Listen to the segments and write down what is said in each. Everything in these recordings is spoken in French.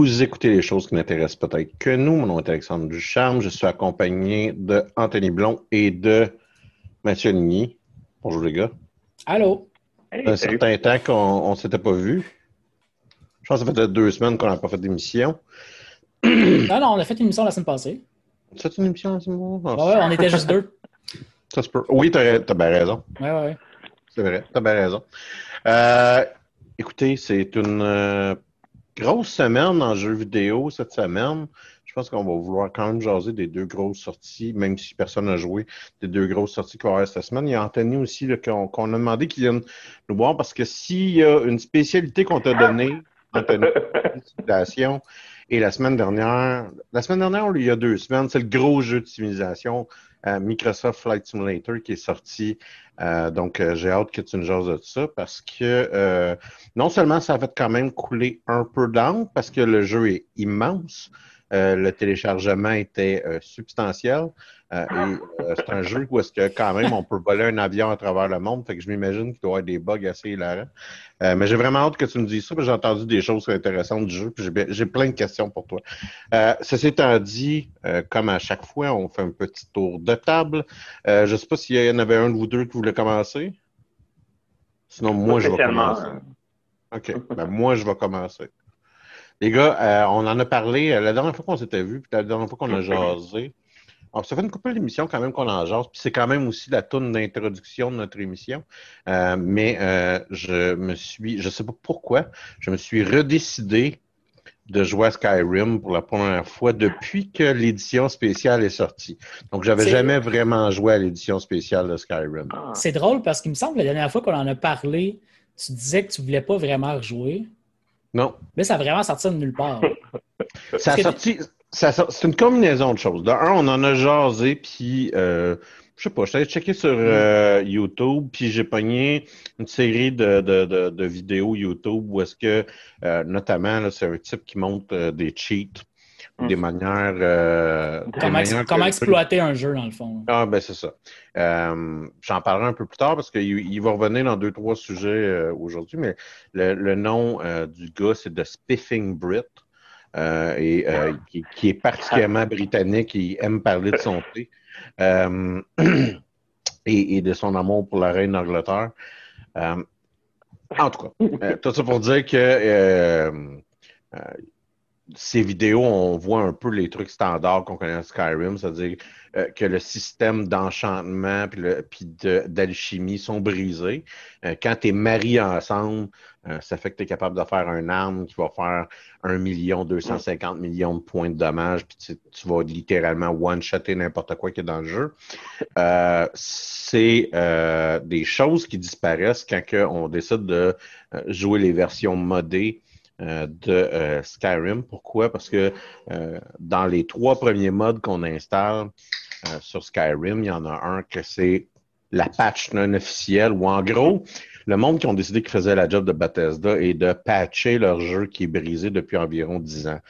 Vous écoutez les choses qui n'intéressent peut-être que nous. Mon nom est Alexandre Ducharme. Je suis accompagné de Anthony Blond et de Mathieu Ligny. Bonjour les gars. Allô? Fait un certain temps qu'on ne s'était pas vu. Je pense que ça fait deux semaines qu'on n'a pas fait d'émission. Non, non, on a fait une émission la semaine passée. C'est une émission ce moment? Ouais, ouais, on était juste deux. Ça se peut. Oui, t'as as bien raison. Ouais, ouais, ouais. C'est vrai, t'as bien raison. Euh, écoutez, c'est une euh, grosse semaine en jeux vidéo cette semaine. Je pense qu'on va vouloir quand même jaser des deux grosses sorties, même si personne n'a joué, des deux grosses sorties qu'on avoir cette semaine. Il y a Anthony aussi là, qu'on a demandé qu'il vienne nous voir parce que s'il y a une spécialité qu'on t'a donnée, Anthony, et la semaine dernière, la semaine dernière, il y a deux semaines, c'est le gros jeu de civilisation, Microsoft Flight Simulator, qui est sorti. Euh, donc, euh, j'ai hâte que tu nous jases de ça parce que euh, non seulement ça a fait quand même couler un peu d'encre parce que le jeu est immense, euh, le téléchargement était euh, substantiel. euh, c'est un jeu où est-ce que quand même on peut voler un avion à travers le monde. Fait que je m'imagine qu'il doit y avoir des bugs assez hilarants. Mais j'ai vraiment hâte que tu nous dises ça, parce que j'ai entendu des choses intéressantes du jeu, j'ai plein de questions pour toi. Ceci étant dit, comme à chaque fois, on fait un petit tour de table. Je sais pas s'il y en avait un de vous deux qui voulait commencer. Sinon, moi, je vais commencer. OK. Ben, moi, je vais commencer. Les gars, euh, on en a parlé euh, la dernière fois qu'on s'était vu, puis la dernière fois qu'on a jasé. Alors, ça fait une couple d'émissions quand même qu'on en jase, puis c'est quand même aussi la tourne d'introduction de notre émission. Euh, mais euh, je me suis, je sais pas pourquoi, je me suis redécidé de jouer à Skyrim pour la première fois depuis que l'édition spéciale est sortie. Donc, j'avais jamais vraiment joué à l'édition spéciale de Skyrim. Ah. C'est drôle parce qu'il me semble que la dernière fois qu'on en a parlé, tu disais que tu voulais pas vraiment rejouer. Non, Mais ça a vraiment sorti de nulle part. Ça a que- sorti. ça a sorti- C'est une combinaison de choses. De un, on en a jasé, puis euh, je sais pas, allé checker sur euh, YouTube, puis j'ai pogné une série de, de, de, de vidéos YouTube où est-ce que, euh, notamment, là, c'est un type qui montre euh, des cheats des manières. euh, Comment, manières exploiter un jeu, dans le fond. Ah, ben c'est ça. Euh, J'en parlerai un peu plus tard parce qu'il il va revenir dans deux, trois sujets euh, aujourd'hui, mais le, le nom du gars, c'est The Spiffing Brit. et euh, qui, qui est particulièrement britannique, il aime parler de son thé et, et de son amour pour la reine d'Angleterre. En tout cas, tout ça pour dire que ces vidéos, on voit un peu les trucs standards qu'on connaît à Skyrim, c'est-à-dire euh, que le système d'enchantement puis d'alchimie sont brisés. Euh, quand tu es marié ensemble, euh, ça fait que tu es capable de faire une arme qui va faire 1 million 250 millions de points de dommage, puis tu, tu vas littéralement one-shotter n'importe quoi qui est dans le jeu. C'est des choses qui disparaissent quand on décide de jouer les versions modées euh, de euh, Skyrim. Pourquoi? Parce que euh, dans les trois premiers modes qu'on installe sur Skyrim, il y en a un que c'est la patch non officielle, où en gros, le monde qui ont décidé qu'ils faisaient la job de Bethesda et de patcher leur jeu qui est brisé depuis environ 10 ans.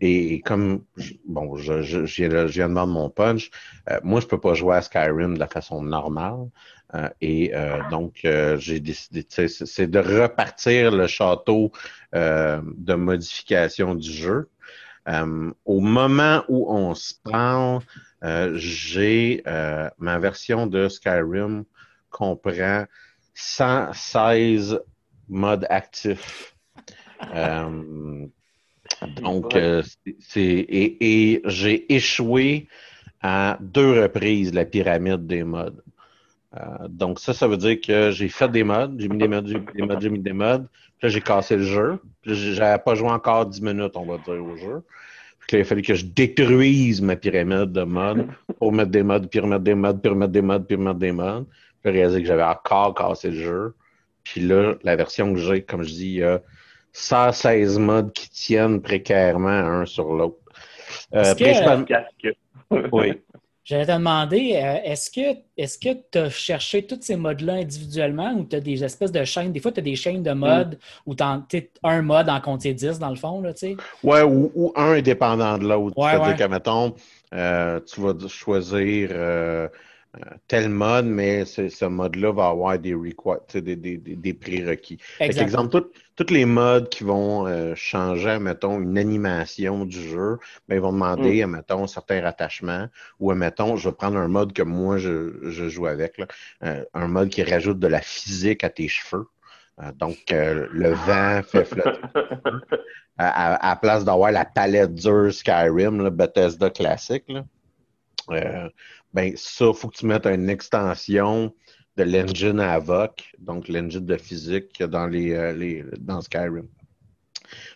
Et, comme, bon, je, je, je viens de- je de vendre mon punch, euh, moi, je peux pas jouer à Skyrim de la façon normale. Euh, et euh, donc, euh, j'ai décidé, c'est de repartir le château euh, de modification du jeu. Euh, au moment où on se parle, j'ai ma version de Skyrim comprend 116 modes actifs. Donc, c'est et, et j'ai échoué à deux reprises la pyramide des modes. Euh, donc ça, ça veut dire que j'ai fait des modes, j'ai mis des modes, j'ai mis des modes, j'ai mis des modes. Puis là, j'ai cassé le jeu. Puis là, j'avais pas joué encore 10 minutes, on va dire, au jeu. Puis là, il a fallu que je détruise ma pyramide de modes pour mettre des modes, puis remettre des modes, puis remettre des modes, puis remettre des modes. Puis j'ai réalisé que j'avais encore cassé le jeu. Puis là, la version que j'ai, comme je dis, il y a 116 modes qui tiennent précairement un sur l'autre. Euh, principalement- oui. J'allais te demander, euh, est-ce que est-ce que tu as cherché tous ces modes-là individuellement ou tu as des espèces de chaînes? Des fois, tu as des chaînes de modes où tu as un mode en compter 10 dans le fond, là, tu sais. Ouais, ou, ou un est dépendant de l'autre. Ouais, C'est-à-dire ouais. que, mettons, euh, tu vas choisir euh, tel mode, mais ce mode-là va avoir des, des, des, des, prérequis. Exemple, tous les modes qui vont euh, changer, mettons, une animation du jeu, ben, ils vont demander, mettons, certains rattachements, ou mettons, je vais prendre un mode que moi je, je joue avec, là, euh, un mode qui rajoute de la physique à tes cheveux. Euh, donc, euh, le vent fait flotter à, à, à la place d'avoir la palette dure Skyrim, là, Bethesda classique, là, euh, ben ça, faut que tu mettes une extension de l'engine Avoc, donc l'engine de physique dans les, euh, dans Skyrim.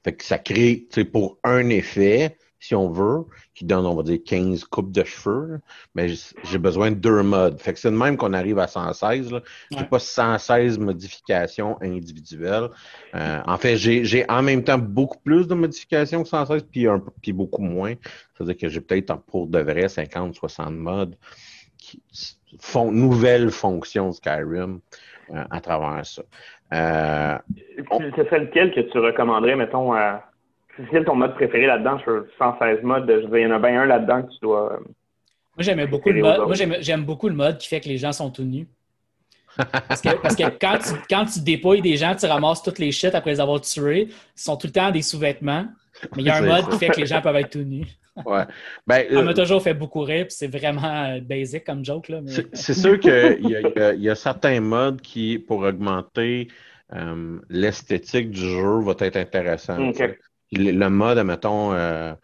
Fait que ça crée, pour un effet, si on veut, qui donne, on va dire, 15 coupes de cheveux, mais j'ai besoin de deux modes. Fait que c'est de même qu'on arrive à 116. Là. J'ai Ouais. pas 116 modifications individuelles. Euh, en fait, j'ai j'ai en même temps beaucoup plus de modifications que 116, puis, un, peu- puis beaucoup moins. C'est-à-dire que j'ai peut-être en- pour de vrai 50, 60 modes qui font nouvelles fonctions de Skyrim euh, à travers ça. Euh, Ce serait lequel que tu recommanderais, mettons, à. C'est quel ton mode préféré là-dedans sur 116 modes? Je veux dire, il y en a bien un là-dedans que tu dois. euh, Moi, j'aimais beaucoup le mode. Moi, j'aime, beaucoup le mode qui fait que les gens sont tout nus. Parce que, parce que quand, tu, quand tu dépouilles des gens, tu ramasses toutes les shit après les avoir tués. Ils sont tout le temps des sous-vêtements. Mais il y a un mode ça. qui fait que les gens peuvent être tout nus. ouais. Ben, Ça euh, m'a toujours fait beaucoup rire, puis c'est vraiment euh, basic comme joke. Là, mais... C'est sûr qu'il y, a- y y certains modes qui, pour augmenter euh, l'esthétique du jeu, va être intéressant. Ok. Le, mode, admettons, euh,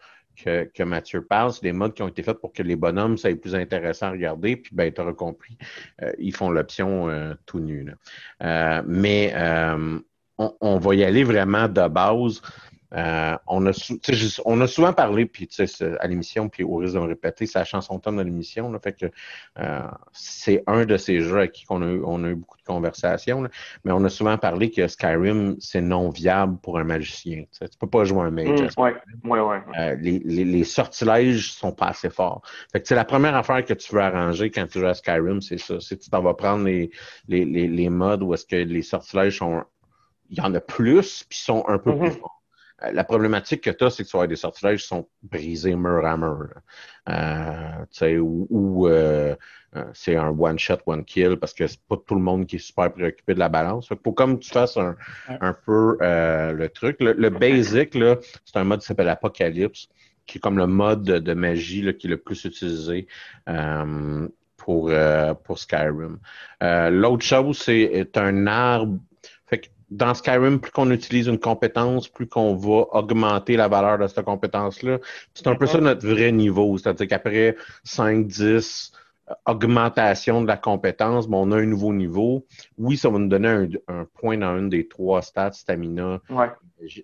que, que Mathieu parle, c'est des modes qui ont été faits pour que les bonhommes, ça plus intéressant à regarder. Puis, ben, tu auras compris, euh, ils font l'option euh, tout nu. là. Euh, mais euh, on, on va y aller vraiment de base. Euh, on, a on souvent parlé, puis tu sais, c'est- à l'émission, puis au risque de me répéter, c'est la chanson thème de l'émission. Fait que euh, c'est un de ces jeux avec qui on a, eu, on a eu beaucoup de conversations. là. Mais on a souvent parlé que Skyrim, c'est non viable pour un magicien. Tu sais, tu peux pas jouer un mage. à ouais, ouais, ouais. euh, les, les, les sortilèges sont pas assez forts. Fait que c'est la première affaire que tu veux arranger quand tu joues à Skyrim, c'est ça. C'est tu t'en vas prendre les, les, les, les modes où est-ce que les sortilèges sont. Il y en a plus, puis sont un peu plus Mhm. forts. Euh, la problématique que tu as, c'est que tu vas avoir des sortilèges qui sont brisés mur à mur. Euh, ou, ou euh, euh, c'est un one shot, one kill, parce que c'est pas tout le monde qui est super préoccupé de la balance. Faut comme tu fasses un, un peu le truc. Le, basic, là, c'est un mode qui s'appelle Apocalypse, qui est comme le mode de, magie là, qui est le plus utilisé. pour, pour Skyrim. L'autre chose, c'est un arbre. Fait que dans Skyrim, plus qu'on utilise une compétence, plus qu'on va augmenter la valeur de cette compétence-là. C'est un peu ça notre vrai niveau. C'est-à-dire qu'après 5, 10 euh, augmentation de la compétence, bon, on a un nouveau niveau. Oui, ça va nous donner un, point dans une des trois stats, stamina,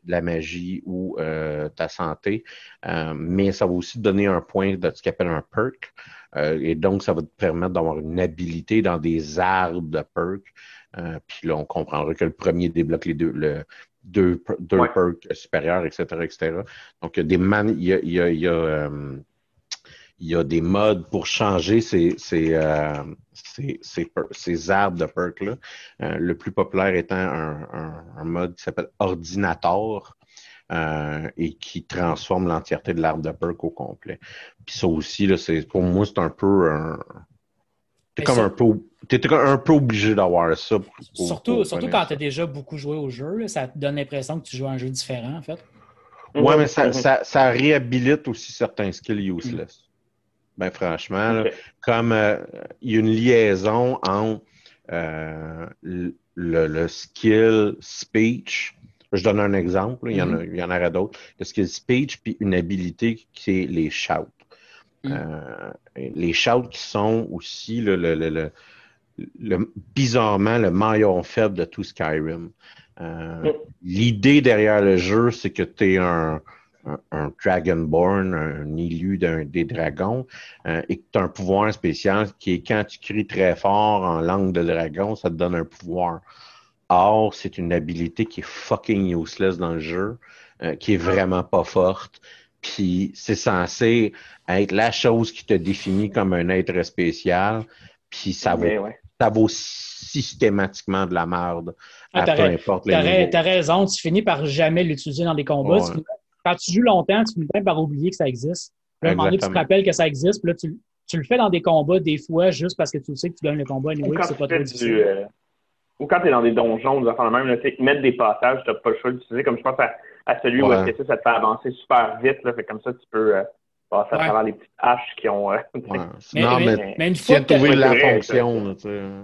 la magie ou euh, ta santé. Euh, mais ça va aussi donner un point de ce qu'on appelle un perk. et donc, ça va te permettre d'avoir une habilité dans des arbres de perk. Euh, puis là, on comprendra que le premier débloque les deux, le, deux, deux perks supérieurs, etc., etc. Donc, il y a des man, il y a, il y a, il y a, euh, il y a des modes pour changer ces, ces, euh, ces, ces, ces, arbres de perks-là. Le plus populaire étant un, un, un mode qui s'appelle Ordinator. Euh, et qui transforme l'entièreté de l'arbre de perk au complet. Puis ça aussi, là, c'est, pour moi, c'est un peu un, T'es comme un peu, es un peu obligé d'avoir ça. surtout surtout quand tu as déjà beaucoup joué au jeu, ça te donne l'impression que tu joues à un jeu différent, en fait. Ouais, mais ça, ça, ça, réhabilite aussi certains skills useless. Ben franchement, comme euh, il y a une liaison entre euh, le, le, skill speech, je donne un exemple, il, y en a, il y en aurait d'autres, le skill speech, puis une habilité qui est les shouts. Mm. Euh, les shouts qui sont aussi le, le, le, le, bizarrement le maillon faible de tout Skyrim. Euh, mm. L'idée derrière le jeu, c'est que tu es un, un, Dragonborn, un élu d'un des dragons, euh, et que tu as un pouvoir spécial qui est quand tu cries très fort en langue de dragon, ça te donne un pouvoir. Or, c'est une habilité qui est fucking useless dans le jeu, qui est vraiment pas forte. Puis c'est censé être la chose qui te définit comme un être spécial. Puis ça vaut, ça vaut systématiquement de la merde. Ah, peu importe les T'as raison, tu finis par jamais l'utiliser dans des combats. quand tu joues longtemps, tu finis par oublier que ça existe. Puis à un moment donné, tu te rappelles que ça existe. Puis là, tu, tu, le fais dans des combats des fois juste parce que tu sais que tu gagnes le combat anyway, c'est pas trop difficile. Euh, ou quand tu es dans des donjons, des affaires de même, là, mettre des passages, tu n'as pas le choix d'utiliser. Comme je pense à à celui où ça, te fait avancer super vite. Là, fait comme ça, tu peux euh, passer à travers les petites haches qui ont. Euh, mais, non, mais, mais, une fois que tu la fonction.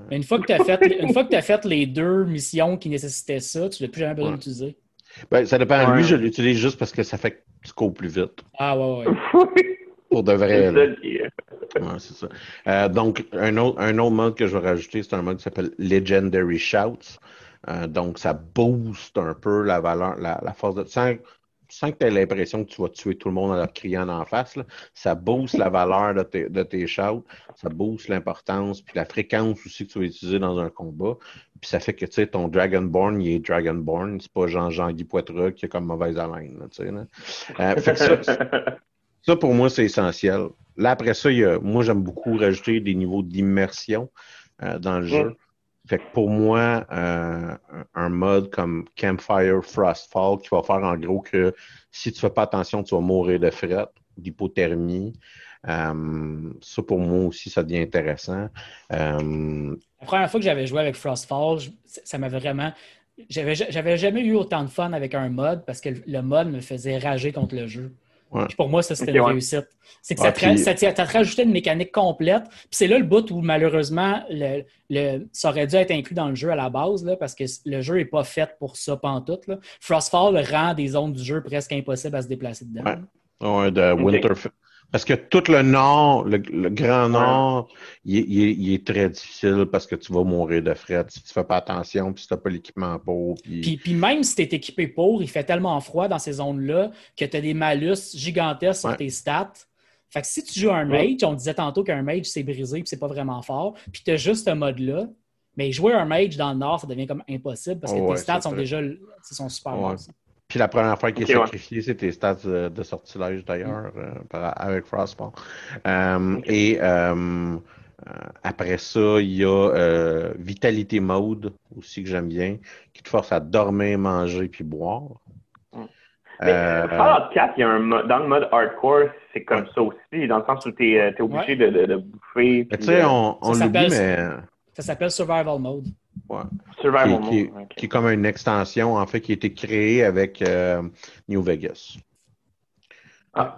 mais une fois que tu as fait, une fois que as fait les deux missions qui nécessitaient ça, tu ne l'as plus jamais besoin d'utiliser. Ben, ça dépend. Lui, je l'utilise juste parce que ça fait que tu cours plus vite. Ah ouais, ouais. Pour de vrai. Ouais, c'est ça. Euh, donc, un autre, un autre mode que je vais rajouter, c'est un mode qui s'appelle Legendary Shouts. Euh, donc, ça booste un peu la valeur, la, force de. Sans, sans que tu aies l'impression que tu vas tuer tout le monde en leur criant en face, ça booste la valeur de tes, de tes shouts, ça booste l'importance, puis la fréquence aussi que tu vas utiliser dans un combat. Puis ça fait que tu sais, ton Dragonborn, il est Dragonborn, c'est pas Jean-Jean-Guy Poitras qui a comme mauvaise haleine. tu sais, euh, ça, pour moi, c'est essentiel. Là, après ça, il moi, j'aime beaucoup rajouter des niveaux d'immersion euh, dans le jeu. Fait que pour moi, euh, un mode comme Campfire Frostfall qui va faire en gros que si tu fais pas attention, tu vas mourir de fret, d'hypothermie. Euh, ça, pour moi aussi, ça devient intéressant. Euh, La première fois que j'avais joué avec Frostfall, ça m'avait vraiment. J'avais jamais eu autant de fun avec un mode parce que le mode me faisait rager contre le jeu pour moi, ça, c'était une réussite. C'est que ça, t'a rajouté une mécanique complète. Puis c'est là le bout où, malheureusement, le, ça aurait dû être inclus dans le jeu à la base, là, parce que le jeu n'est pas fait pour ça pantoute. Là. Frostfall rend des zones du jeu presque impossibles à se déplacer dedans. Ouais. de Winter, parce que tout le nord, le, grand nord, il, est très difficile parce que tu vas mourir de fret si tu fais pas attention, puis si tu n'as pas l'équipement pour. Puis... Puis, même si tu es équipé pour, il fait tellement froid dans ces zones-là que tu as des malus gigantesques sur tes stats. Fait que si tu joues un mage, on disait tantôt qu'un mage c'est brisé et c'est pas vraiment fort, puis tu as juste ce mode-là, mais jouer un mage dans le nord, ça devient comme impossible parce que tes stats sont déjà sont super bons. Puis la première fois qu'il est sacrifié, c'était stats de, sortilège d'ailleurs, euh, avec Frostball. Euh, et euh, après ça, il y a Vitality Mode aussi que j'aime bien, qui te force à dormir, manger puis boire. Euh, Fallout 4, il y a un dans le mode hardcore, c'est comme ça aussi, dans le sens où tu es, euh, obligé de, de, bouffer. Tu sais, on, on l'oublie, mais. Ça s'appelle Survival Mode. Ouais. Survival qui, Mode. Qui, est comme une extension, en fait, qui a été créée avec euh, New Vegas. Ah.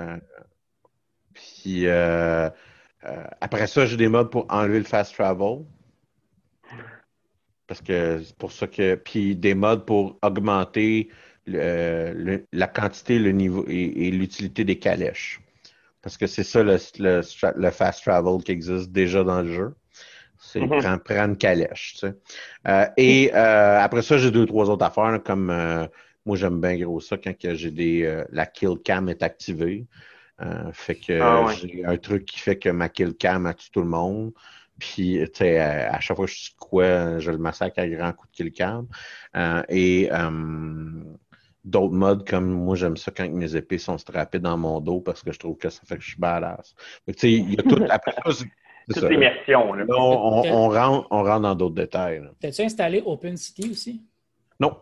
puis après ça, j'ai des modes pour enlever le fast travel. Parce que c'est pour ça que. Puis des modes pour augmenter la quantité, le niveau et, l'utilité des calèches. Parce que c'est ça le, fast travel qui existe déjà dans le jeu. C'est mm-hmm. prendre, une calèche. Tu sais. Euh, et euh, après ça, j'ai deux, trois autres affaires, comme euh, moi j'aime bien gros ça quand j'ai des. la kill cam est activée. fait que ah j'ai un truc qui fait que ma kill cam a tué tout le monde. Puis, tu sais, à chaque fois que je suis quoi, je le massacre à grand coup de kill cam. et d'autres modes comme moi j'aime ça quand mes épées sont strappées dans mon dos parce que je trouve que ça fait que je suis badass. tu sais, il y a tout après Toute l'immersion. On, on, rentre, on rentre dans d'autres détails. T'as-tu installé OpenCity aussi? Non.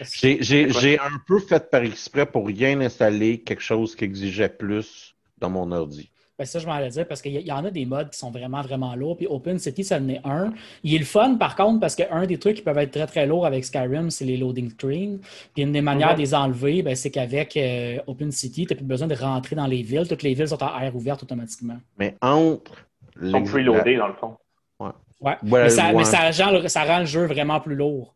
J'ai un peu fait par exprès pour rien installer quelque chose qui exigeait plus dans mon ordi. Ben, ça, je m'en allais dire parce qu'il y, en a des modes qui sont vraiment, vraiment lourds. Puis OpenCity, ça en est un. Il est le fun, par contre, parce qu'un des trucs qui peuvent être très, très lourds avec Skyrim, c'est les loading screens. Puis une des manières de les enlever, ben, c'est qu'avec euh, OpenCity, tu n'as plus besoin de rentrer dans les villes. Toutes les villes sont en air ouverte automatiquement. Mais entre. Ils sont preloadés, dans le fond. Ouais. ouais. mais, ça, mais ça, ça rend le jeu vraiment plus lourd.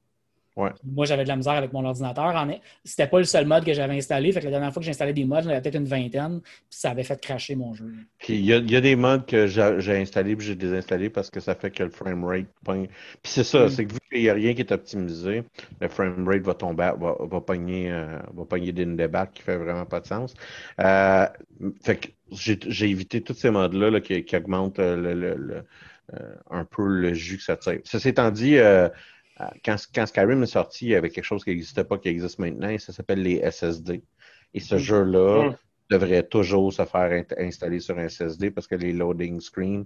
Moi, j'avais de la misère avec mon ordinateur. C'était pas le seul mode que j'avais installé. Fait que la dernière fois que j'installais des modes, j'en avais peut-être une vingtaine. Puis ça avait fait cracher mon jeu. Puis il y, a, des modes que j'ai installés puis j'ai désinstallé parce que ça fait que le framerate Puis c'est ça, mm. c'est que vu qu'il n'y a rien qui est optimisé, le framerate va tomber, va, va pogner, euh, va pogner des débarques qui fait vraiment pas de sens. Euh, fait que j'ai évité tous ces modes-là qui, augmentent euh, le, un peu le jus que ça tire. Ceci étant dit, euh, quand, Skyrim est sorti, il y avait quelque chose qui n'existait pas, qui existe maintenant, et ça s'appelle les SSD. Et ce mm. jeu-là mm. devrait toujours se faire installer sur un SSD parce que les loading screens,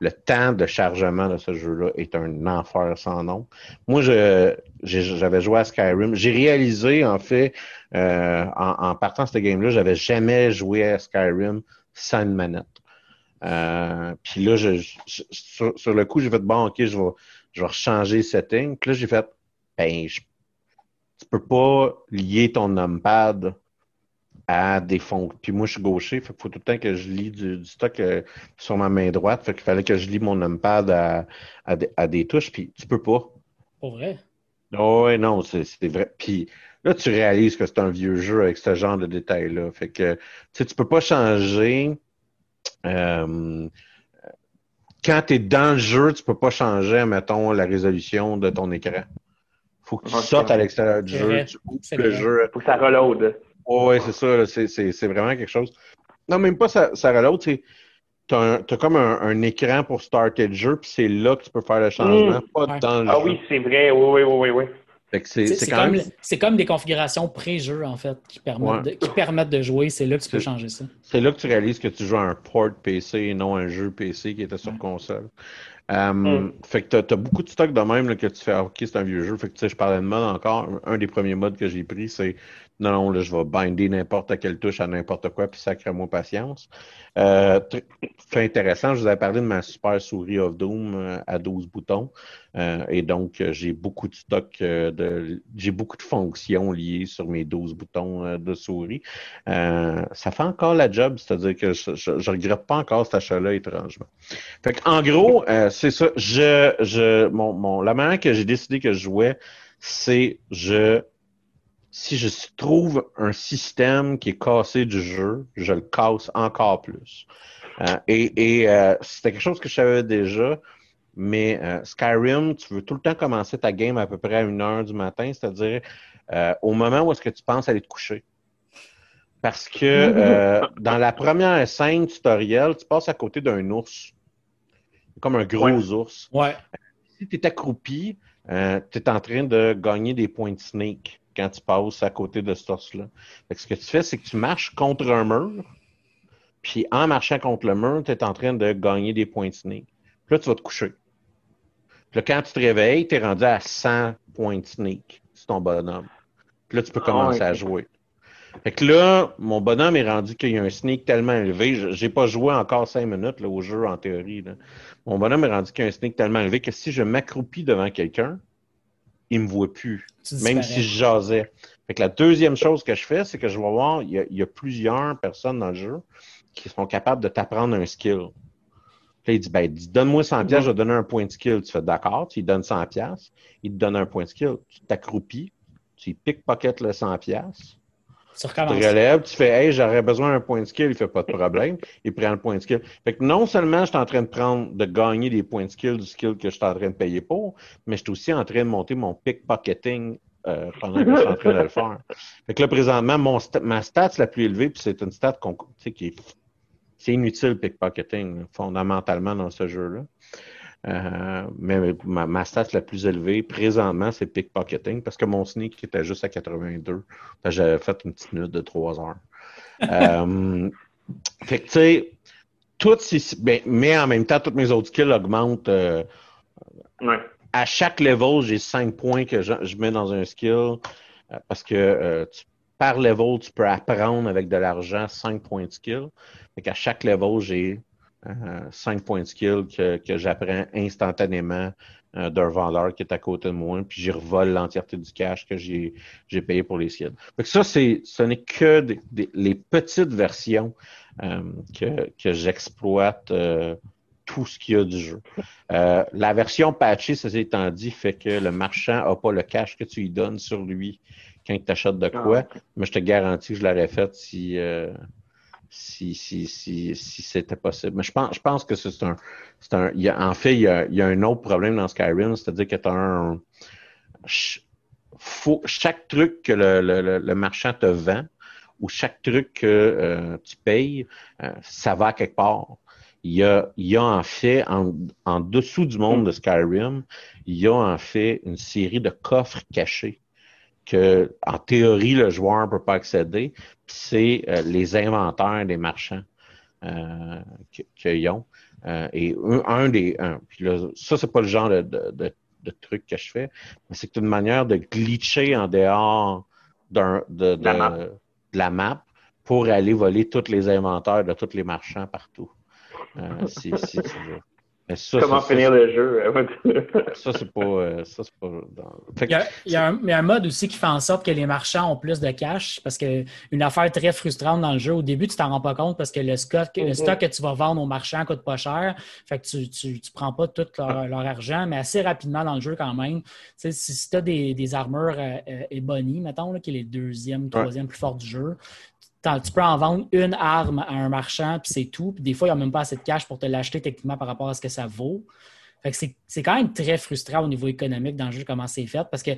le temps de chargement de ce jeu-là est un enfer sans nom. Moi, j'avais joué à Skyrim. J'ai réalisé, en fait, euh, en, partant de ce game-là, j'avais jamais joué à Skyrim sans une manette. Euh, puis là, sur, le coup, j'ai fait bon, ok, je vais je vais setting. Puis là, j'ai fait, ben, je, tu peux pas lier ton numpad à des fonds. Puis moi, je suis gaucher, fait qu'il faut tout le temps que je lis du, stock euh, sur ma main droite. Fait qu'il fallait que je lis mon numpad à, à, des touches, puis tu peux pas. Pas vrai? Oh, ouais, non, c'est vrai. Puis là, tu réalises que c'est un vieux jeu avec ce genre de détails-là. Fait que, tu sais, tu peux pas changer. Euh, quand tu es dans le jeu, tu peux pas changer, mettons, la résolution de ton écran. faut que tu sortes à l'extérieur du jeu, tu ouvres le jeu. Faut que ça reload. oui, c'est ça. C'est vraiment quelque chose. Non, même pas ça, ça reload. Tu as, comme un, écran pour starter le jeu, puis c'est là que tu peux faire le changement, mmh. pas dans le ah, jeu. Ah oui, c'est vrai. Oui, oui, oui, oui. C'est comme, des configurations pré-jeu, en fait, qui permettent, de, qui permettent de jouer. C'est là que tu peux changer ça. C'est là que tu réalises que tu joues à un port PC et non un jeu PC qui était sur console. Euh, mm. Fait que tu as, beaucoup de stock de même que tu fais, OK, c'est un vieux jeu. Fait que tu sais, je parlais de mode encore. Un des premiers modes que j'ai pris, c'est non, non, là, je vais binder n'importe quelle touche à n'importe quoi, puis sacrez-moi patience. Euh, intéressant, je vous avais parlé de ma super souris of Doom euh, à 12 boutons. Euh, et donc, euh, j'ai beaucoup de stock de. J'ai beaucoup de fonctions liées sur mes 12 boutons de souris. ça fait encore la job, c'est-à-dire que je, je, regrette pas encore cet achat-là étrangement. Fait en gros, c'est ça. Je, je, mon, mon, la manière que j'ai décidé que je jouais, c'est je si je trouve un système qui est cassé du jeu, je le casse encore plus. Euh, et, euh, c'était quelque chose que je savais déjà, mais euh, Skyrim, tu veux tout le temps commencer ta game à peu près à une heure du matin, c'est-à-dire au moment où est-ce que tu penses aller te coucher. Parce que dans la première scène tutoriel, tu passes à côté d'un ours, comme un gros ours. Ouais. Si tu es accroupi, tu es en train de gagner des points de snake quand tu passes à côté de ce ours-là. Ce que tu fais, c'est que tu marches contre un mur, puis en marchant contre le mur, tu es en train de gagner des points de snake. Puis là, tu vas te coucher. Puis là, quand tu te réveilles, tu es rendu à 100 points de sneak. C'est ton bonhomme. Puis là, tu peux ah commencer à jouer. Fait que là, mon bonhomme est rendu qu'il y a un sneak tellement élevé. J'ai pas joué encore cinq minutes là, au jeu en théorie. Mon bonhomme est rendu qu'il y a un sneak tellement élevé que si je m'accroupis devant quelqu'un, il me voit plus. Même si je jasais. Fait que la deuxième chose que je fais, c'est que je vais voir, il y, a, plusieurs personnes dans le jeu qui sont capables de t'apprendre un skill. Puis il dit, ben, donne-moi 100 pièces, je vais donner un point de skill. Tu fais d'accord, tu lui donnes 100 pièces, il te donne un point de skill. Tu t'accroupis, tu pickpocket le 100 pièces. Tu te relèves, tu fais, hey, j'aurais besoin d'un point de skill, il fait pas de problème. il prend le point de skill. Fait que non seulement je suis en train de prendre, de gagner des points de skill du skill que je suis en train de payer pour, mais je suis aussi en train de monter mon pickpocketing euh, pendant que je suis en train de le faire. Fait que là, présentement, mon ma stat la plus élevée, puis c'est une stat qui est, c'est inutile pickpocketing, fondamentalement, dans ce jeu-là. Euh, mais ma, ma, stat la plus élevée présentement, c'est pickpocketing parce que mon sneak était juste à 82. J'avais fait une petite minute de 3 heures. euh, fait que, tu sais, toutes ces, ben, mais en même temps, toutes mes autres skills augmentent. Euh, ouais à chaque level, j'ai cinq points que je, mets dans un skill parce que par level, tu peux apprendre avec de l'argent cinq points de skill. Fait qu'à chaque level, j'ai euh, cinq points de skill que, que j'apprends instantanément d'un vendeur qui est à côté de moi, puis j'y revole l'entièreté du cash que j'ai payé pour les skills. Fait que ça, c'est ce n'est que des, les petites versions que, que j'exploite tout ce qu'il y a du jeu. Euh, la version patchée, ça étant dit, fait que le marchand n'a pas le cash que tu lui donnes sur lui quand il t'achète de quoi. Ah, mais je te garantis que je l'aurais fait si, euh, si, si, si, si c'était possible. Mais je pense, je pense que c'est un. Un il y a, en fait, il y, a, il y, a, un autre problème dans Skyrim, c'est-à-dire que tu un. Faut, chaque truc que le, le, le, marchand te vend ou chaque truc que euh, tu payes, ça va quelque part il y a, il y a en fait, en, en, dessous du monde de Skyrim, il y a en fait une série de coffres cachés que, en théorie, le joueur ne peut pas accéder. C'est euh, les inventaires des marchands euh, qu'ils ont. Euh, et un, des. Un, puis là, ça, c'est pas le genre de, de, de, truc que je fais, mais c'est une manière de glitcher en dehors d'un, de, de, de la map pour aller voler tous les inventaires de tous les marchands partout. Euh, si, si tu veux. Comment finir le jeu? ça, c'est pas. Euh, ça, pas il, y a, il, y a un, un, mode aussi qui fait en sorte que les marchands ont plus de cash parce qu'une affaire très frustrante dans le jeu, au début, tu t'en rends pas compte parce que le stock, le mm-hmm. stock que tu vas vendre aux marchands coûte pas cher. Fait que tu, tu, tu prends pas tout leur, argent, mais assez rapidement dans le jeu quand même. si, si tu as des, des armures euh, Ebony, mettons, là, qui est les deuxième, troisième plus fort du jeu, tu peux en vendre une arme à un marchand, puis c'est tout. Puis des fois, il n'y a même pas assez de cash pour te l'acheter techniquement par rapport à ce que ça vaut. Fait que c'est quand même très frustrant au niveau économique dans le jeu comment c'est fait parce que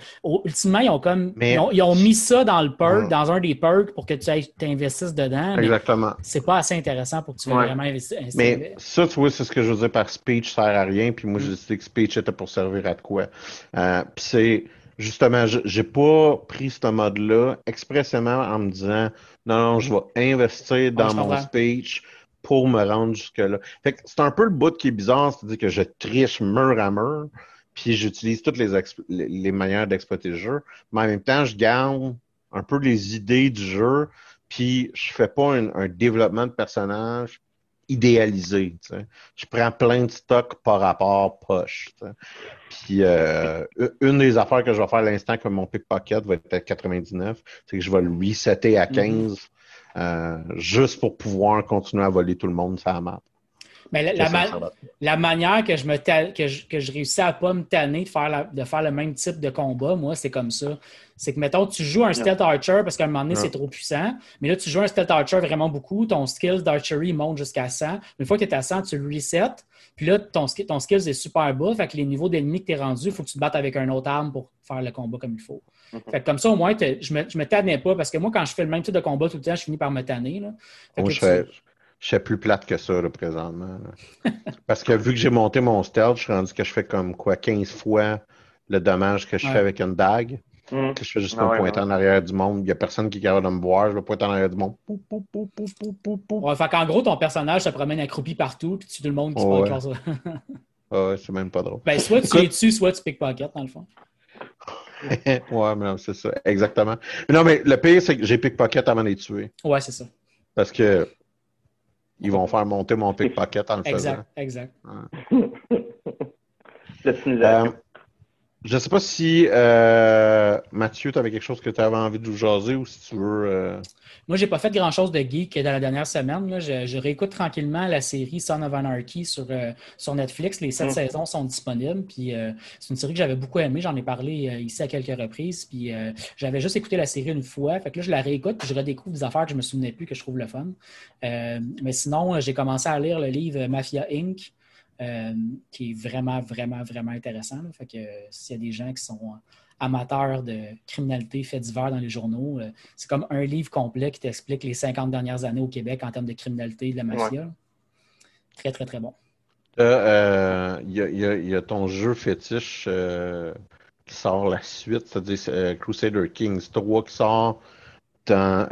ultimement ils ont comme ils, ont, mis ça dans le perk dans un des perks pour que tu investisses dedans. Exactement. C'est pas assez intéressant pour que tu vraiment investir. Mais ça tu vois c'est ce que je veux dire par speech ça sert à rien puis moi je dis que speech était pour servir à quoi. Euh, puis c'est justement j'ai pas pris ce mode là expressément en me disant non, non, je vais investir dans mon speech pour me rendre jusque-là. Fait que c'est un peu le bout qui est bizarre, c'est-à-dire que je triche mur à mur, puis j'utilise toutes les, les, manières d'exploiter le jeu, mais en même temps, je garde un peu les idées du jeu, puis je fais pas un, développement de personnage idéalisé. Je prends plein de stocks par rapport poche. Puis euh, une des affaires que je vais faire à l'instant que mon pickpocket va être à 99, c'est que je vais le resetter à 15 mhm. euh, juste pour pouvoir continuer à voler tout le monde sur la map. Mais la, manière que je me que, je, que je réussis à pas me tanner de faire, de faire le même type de combat, moi, c'est comme ça. C'est que, mettons, tu joues un stealth archer parce qu'à un moment donné, c'est trop puissant. Mais là, tu joues un stealth archer vraiment beaucoup. Ton skill d'archery monte jusqu'à 100. Une fois que tu es à 100, tu le resets. Puis là, ton, ton skills est super bas. Fait que les niveaux d'ennemis que tu es rendu, il faut que tu te battes avec un autre arme pour faire le combat comme il faut. Mhm. Fait que comme ça, au moins, je me, je me tannais pas. Parce que moi, quand je fais le même type de combat tout le temps, je finis par me tanner. Là. Je suis plus plate que ça, là, présentement. Parce que vu que j'ai monté mon stealth, je suis rendu que je fais comme quoi 15 fois le dommage que je fais avec une dague. Mm. Que je fais juste ah, pointer en arrière du monde. Il n'y a personne qui est capable de me voir. Je vais pointer en arrière du monde. Pou, pou, pou, ouais, fait qu'en gros, ton personnage se promène accroupi partout, puis tu tout le monde qui oh, se ça. ouais, c'est même pas drôle. Ben, soit tu es dessus, soit tu pickpocket, dans le fond. ouais, mais c'est ça, exactement. Mais non, mais le pire, c'est que j'ai pickpocket avant de les tuer. Ouais, c'est ça. Parce que ils vont faire monter mon pickpocket en le faisant. Exact, exact. Je ne sais pas si euh, Mathieu, tu avais quelque chose que tu avais envie de vous jaser ou si tu veux. Euh... Moi, j'ai pas fait grand-chose de geek dans la dernière semaine. Je, réécoute tranquillement la série Son of Anarchy sur, euh, sur Netflix. Les sept mm. saisons sont disponibles. Puis euh, c'est une série que j'avais beaucoup aimée. J'en ai parlé ici à quelques reprises. Puis j'avais juste écouté la série une fois. Fait que là, je la réécoute puis je redécouvre des affaires que je me souvenais plus que je trouve le fun. mais sinon, j'ai commencé à lire le livre Mafia Inc. Euh, qui est vraiment, vraiment, vraiment intéressant. Fait que s'il y a des gens qui sont amateurs de criminalité fait divers dans les journaux, euh, c'est comme un livre complet qui t'explique les 50 dernières années au Québec en termes de criminalité et de la mafia. Très, très, très bon. Il euh, y, a ton jeu fétiche qui sort la suite, c'est-à-dire Crusader Kings 3 qui sort dans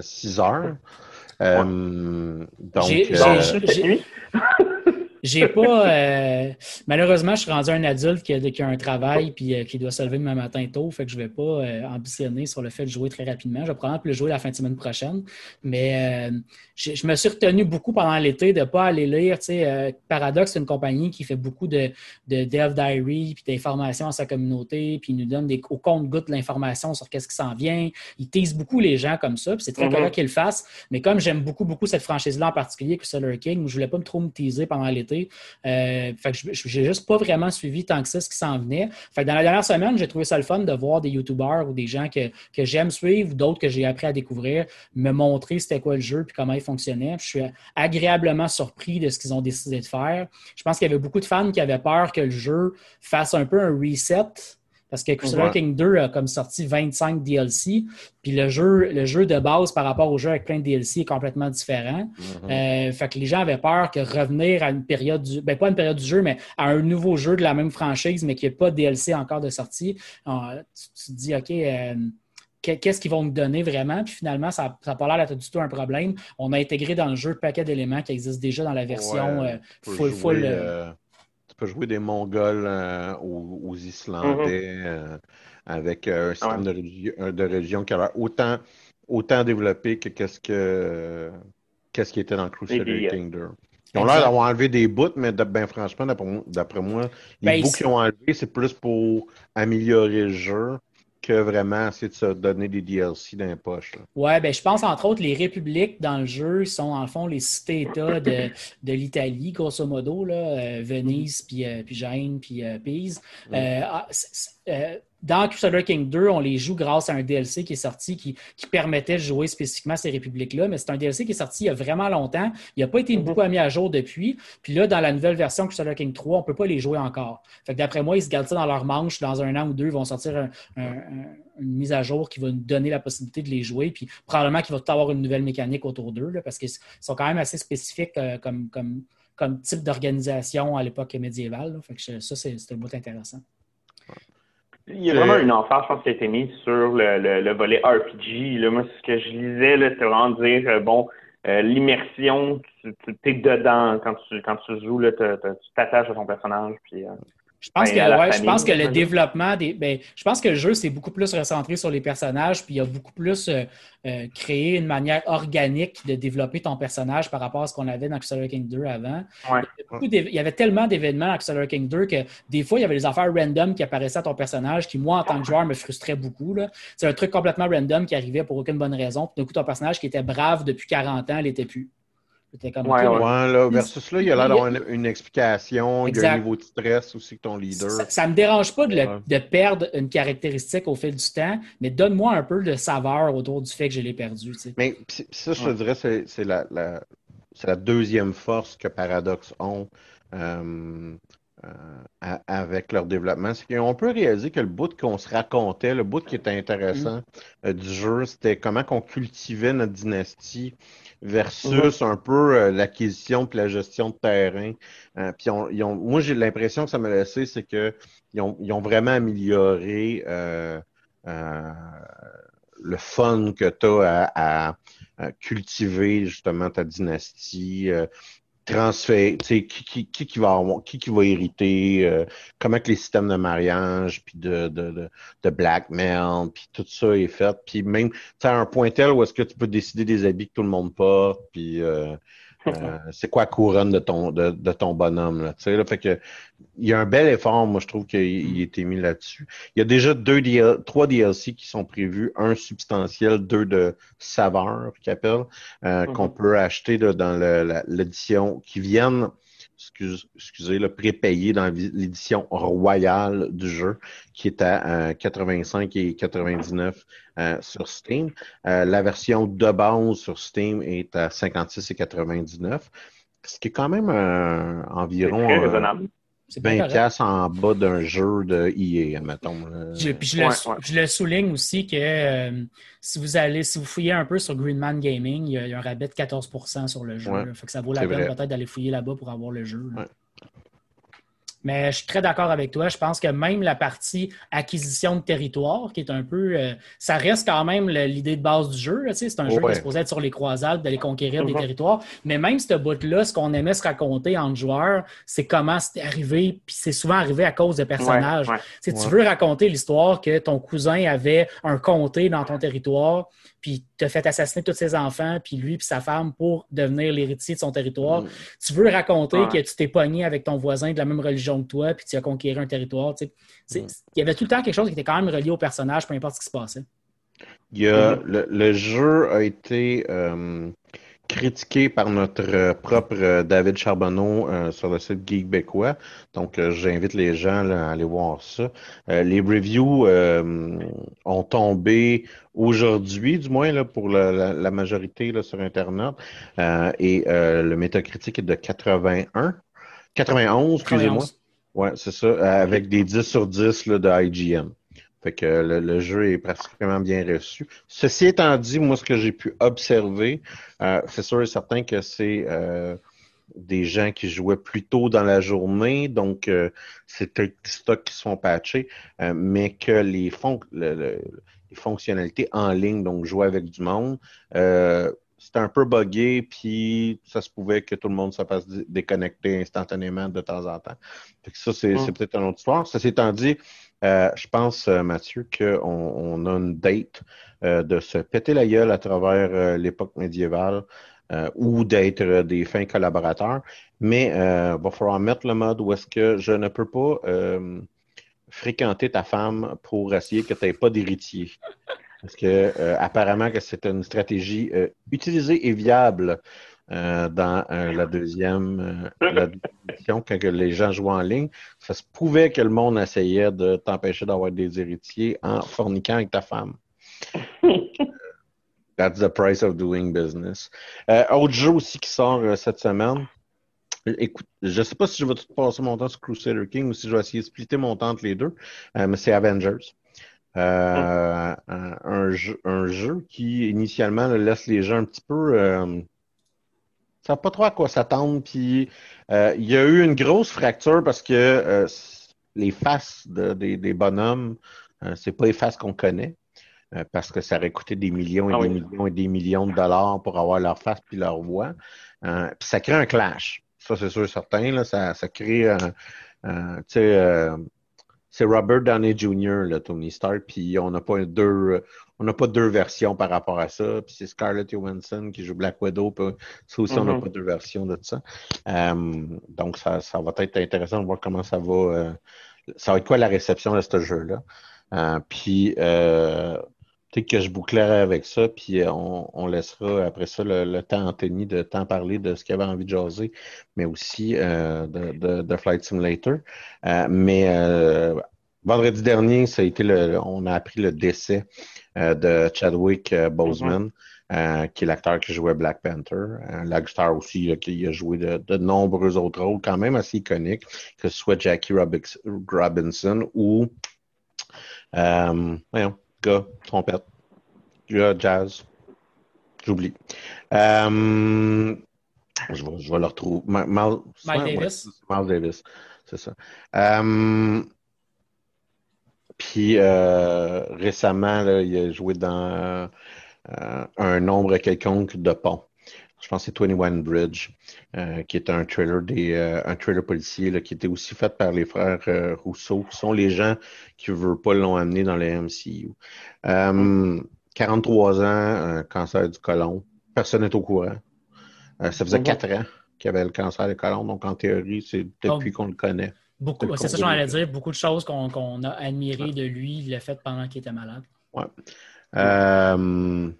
6 heures. donc, j'ai pas. Euh, malheureusement, je suis rendu un adulte qui a, un travail puis euh, qui doit se lever demain matin tôt. Fait que je vais pas euh, ambitionner sur le fait de jouer très rapidement. Je vais probablement plus jouer la fin de semaine prochaine. Mais je, me suis retenu beaucoup pendant l'été de ne pas aller lire. Paradox, c'est une compagnie qui fait beaucoup de, de Dev Diary puis d'informations à sa communauté. Puis il nous donne des, au compte-goutte l'information sur qu'est-ce qui s'en vient. Il tease beaucoup les gens comme ça. Puis c'est très mm correct qu'il le fasse. Mais comme j'aime beaucoup, beaucoup cette franchise-là en particulier, que Solar King, je voulais pas me trop me teaser pendant l'été euh, fait que j'ai juste pas vraiment suivi tant que ça ce qui s'en venait. Dans la dernière semaine, j'ai trouvé ça le fun de voir des YouTubers ou des gens que, j'aime suivre, d'autres que j'ai appris à découvrir, me montrer c'était quoi le jeu puis comment il fonctionnait. je suis agréablement surpris de ce qu'ils ont décidé de faire. Je pense qu'il y avait beaucoup de fans qui avaient peur que le jeu fasse un peu un reset parce que Crusader King 2 a comme sorti 25 DLC, puis le jeu, le jeu de base par rapport au jeu avec plein de DLC est complètement différent. Mm-hmm. Euh, fait que les gens avaient peur que revenir à une période du, ben pas une période du jeu, mais à un nouveau jeu de la même franchise, mais qui n'y pas de DLC encore de sortie, euh, tu, te dis, OK, euh, qu'est-ce qu'ils vont nous donner vraiment? Puis finalement, ça n'a pas l'air d'être du tout un problème. On a intégré dans le jeu un paquet d'éléments qui existent déjà dans la version full, full peux jouer des Mongols euh, aux, Islandais mm-hmm. euh, avec euh, un système de, religion, qui a l'air autant, autant développé que qu'est-ce que qu'est-ce qui était dans Crusader Kingdom. Ils ont l'air d'avoir enlevé des bouts, mais ben, franchement, d'après moi, les ben, bouts qu'ils ont enlevés, c'est plus pour améliorer le jeu que vraiment essayer de se donner des DLC dans les poches. Ouais, ben je pense entre autres les républiques dans le jeu sont en fond les cités-États de, de l'Italie, grosso modo, là, euh, Venise, puis, euh, puis Gênes, puis euh, Pise. Ah, dans Crusader King 2, on les joue grâce à un DLC qui est sorti qui, permettait de jouer spécifiquement ces républiques-là, mais c'est un DLC qui est sorti il y a vraiment longtemps. Il n'a pas été mhm. beaucoup mis à jour depuis. Puis là, dans la nouvelle version Crusader King 3, on ne peut pas les jouer encore. Fait que d'après moi, ils se gardent ça dans leur manche. Dans un an ou deux, ils vont sortir une mise à jour qui va nous donner la possibilité de les jouer. Puis probablement qu'il va tout avoir une nouvelle mécanique autour d'eux, parce qu'ils sont quand même assez spécifiques euh, comme, comme, comme type d'organisation à l'époque médiévale. Fait que ça, c'est un bout intéressant. Il y a vraiment une emphase, je pense, qui a été mise sur le, le, volet RPG. Là. Moi, ce que je lisais, c'était vraiment dire, euh, bon, euh, l'immersion, tu, es dedans quand tu, quand tu joues, là, tu t'attaches à ton personnage. Puis, euh, je pense, que, ouais, je pense que le développement des. Ben, je pense que le jeu, c'est beaucoup plus recentré sur les personnages, puis il y a beaucoup plus euh, euh, créé une manière organique de développer ton personnage par rapport à ce qu'on avait dans Crusader King 2 avant. Il, y avait tellement d'événements dans Crusader King 2 que des fois, il y avait des affaires random qui apparaissaient à ton personnage qui, moi, en tant que joueur, me frustraient beaucoup. C'est un truc complètement random qui arrivait pour aucune bonne raison. Puis d'un coup, ton personnage qui était brave depuis 40 ans, il n'était Comme, ouais, là, versus là, il y a l'air d'avoir une, explication, il y a un niveau de stress aussi que ton leader. Ça ne me dérange pas de, perdre une caractéristique au fil du temps, mais donne-moi un peu de saveur autour du fait que je l'ai perdu. Mais ça, je te dirais, c'est la, la, deuxième force que Paradox ont. Euh, euh, avec leur développement, c'est qu'on peut réaliser que le bout qu'on se racontait, le bout qui était intéressant mm. euh, du jeu, c'était comment qu'on cultivait notre dynastie versus un peu euh, l'acquisition et la gestion de terrain. puis moi, j'ai l'impression que ça m'a laissé, c'est qu'ils ont, ils ont vraiment amélioré le fun que tu as à, cultiver justement ta dynastie transférer, qui, qui, qui, qui, va qui, qui va hériter, euh, comment que les systèmes de mariage, puis de, de, de, de, blackmail, puis tout ça est fait. Puis même, tu un point tel où est-ce que tu peux décider des habits que tout le monde porte, puis euh, euh, c'est quoi la couronne de ton, de, de ton bonhomme, là, tu sais, là, fait que il y a un bel effort, moi, je trouve qu'il a été mis là-dessus. Il y a déjà deux trois DLC qui sont prévus, un substantiel, deux de saveur, euh, mm-hmm. qu'on peut acheter dans l'édition, qui viennent excusez, le prépayé dans l'édition royale du jeu, qui est à 85 euh, et 99 euh, sur Steam. Euh, la version de base sur Steam est à 56 et 99, ce qui est quand même environ... Très raisonnable. 20 casse en bas d'un jeu de EA, mettons. Je, puis je, le, souligne aussi que euh, si vous allez, si vous fouillez un peu sur Greenman Gaming, il y a, un rabais de 14% sur le jeu. Fait que ça vaut la peine peut-être d'aller fouiller là-bas pour avoir le jeu. Mais je suis très d'accord avec toi. Je pense que même la partie acquisition de territoire, qui est un peu. Euh, ça reste quand même l'idée de base du jeu. C'est un jeu qui est supposé être sur les croisades, d'aller conquérir des mhm. territoires. Mais même ce bout-là, ce qu'on aimait se raconter entre joueurs, c'est comment c'était arrivé. Puis c'est souvent arrivé à cause de personnages. Tu veux raconter l'histoire que ton cousin avait un comté dans ton territoire puis t'as fait assassiner tous ses enfants, puis lui puis sa femme pour devenir l'héritier de son territoire. Mm. Tu veux raconter que tu t'es pogné avec ton voisin de la même religion que toi, puis tu as conquéri un territoire. Mm. Il y avait tout le temps quelque chose qui était quand même relié au personnage, peu importe ce qui se passait. Il y a, le, jeu a été euh, critiqué par notre euh, propre euh, David Charbonneau euh, sur le site Geekbécois. Donc, j'invite les gens à aller voir ça. les reviews ont tombé aujourd'hui, du moins là, pour la, majorité là, sur Internet. et le métacritique est de 81. 91, excusez-moi. Ouais, c'est ça, avec des 10 sur 10 là, de IGN. Fait que le, jeu est pratiquement bien reçu. Ceci étant dit, moi, ce que j'ai pu observer, euh, c'est sûr et certain que c'est euh, des gens qui jouaient plus tôt dans la journée, donc euh, c'est des stocks qui sont patchés, mais que les, les fonctionnalités en ligne, donc jouer avec du monde, c'était un peu buggé, puis ça se pouvait que tout le monde se fasse déconnecter instantanément de temps en temps. Fait que ça, c'est mm. peut-être une autre histoire. Ceci étant dit, euh, je pense, euh, Mathieu, qu'on on a une date euh, de se péter la gueule à travers l'époque médiévale ou d'être des fins collaborateurs. Mais il va falloir mettre le mode où est-ce que je ne peux pas fréquenter ta femme pour essayer que tu n'aies pas d'héritier. Parce que apparemment que c'est une stratégie utilisée et viable euh, dans euh, la deuxième euh, édition, quand les gens jouent en ligne, ça se pouvait que le monde essayait de t'empêcher d'avoir des héritiers en forniquant avec ta femme. That's the price of doing business. autre jeu aussi qui sort cette semaine. Écoute, je ne sais pas si je vais tout passer mon temps sur Crusader King ou si je vais essayer de splitter mon temps entre les deux, mais c'est Avengers. un, jeu, un, jeu, qui initialement laisse les gens un petit peu savent pas trop à quoi s'attendre. Puis euh, il y a eu une grosse fracture parce que euh, les faces des, bonhommes, euh, c'est pas les faces qu'on connaît. parce que ça aurait coûté des millions et ah des millions et des millions de dollars pour avoir leur face puis leur voix. puis ça crée un clash. Ça, c'est sûr et certain. Là, ça, ça crée un, c'est Robert Downey Jr., le Tony Stark, puis on n'a pas deux, on n'a pas deux versions par rapport à ça. Puis c'est Scarlett Johansson qui joue Black Widow, puis ça aussi, on n'a mm-hmm. pas deux versions de ça. Euh, donc, ça, ça, va être intéressant de voir comment ça va. Euh, ça va être quoi la réception de ce jeu-là. Euh, puis, peut-être que je bouclerai avec ça, puis on, on laissera après ça le, temps à Anthony de temps parler de ce qu'il avait envie de jaser, mais aussi de, de, de, Flight Simulator. mais vendredi dernier, ça a été le, on a appris le décès euh, de Chadwick euh, Boseman, euh, qui est l'acteur qui jouait Black Panther. l'acteur aussi qui a joué de, nombreux autres rôles quand même assez iconiques, que ce soit Jackie Robinson ou voyons, gars, trompette, gars, jazz. J'oublie. je, vais, je vais le retrouver. Mal, Davis. Miles Davis, c'est ça. Puis euh, récemment, il a joué dans euh, un nombre quelconque de ponts. je pense que c'est 21 Bridge, qui est un trailer des un trailer policier qui était aussi fait par les frères Rousseau, qui sont les gens qui ne veulent pas l'ont amené dans le MCU. 43 ans, cancer du côlon. Personne n'est au courant. ça faisait quatre ans qu'il avait le cancer du côlon, donc en théorie, c'est depuis qu'on le connaît. Beaucoup, c'est ça que j'allais dire. Beaucoup de choses qu'on a admirées de lui, il l'a fait pendant qu'il était malade. Ouais. Euh,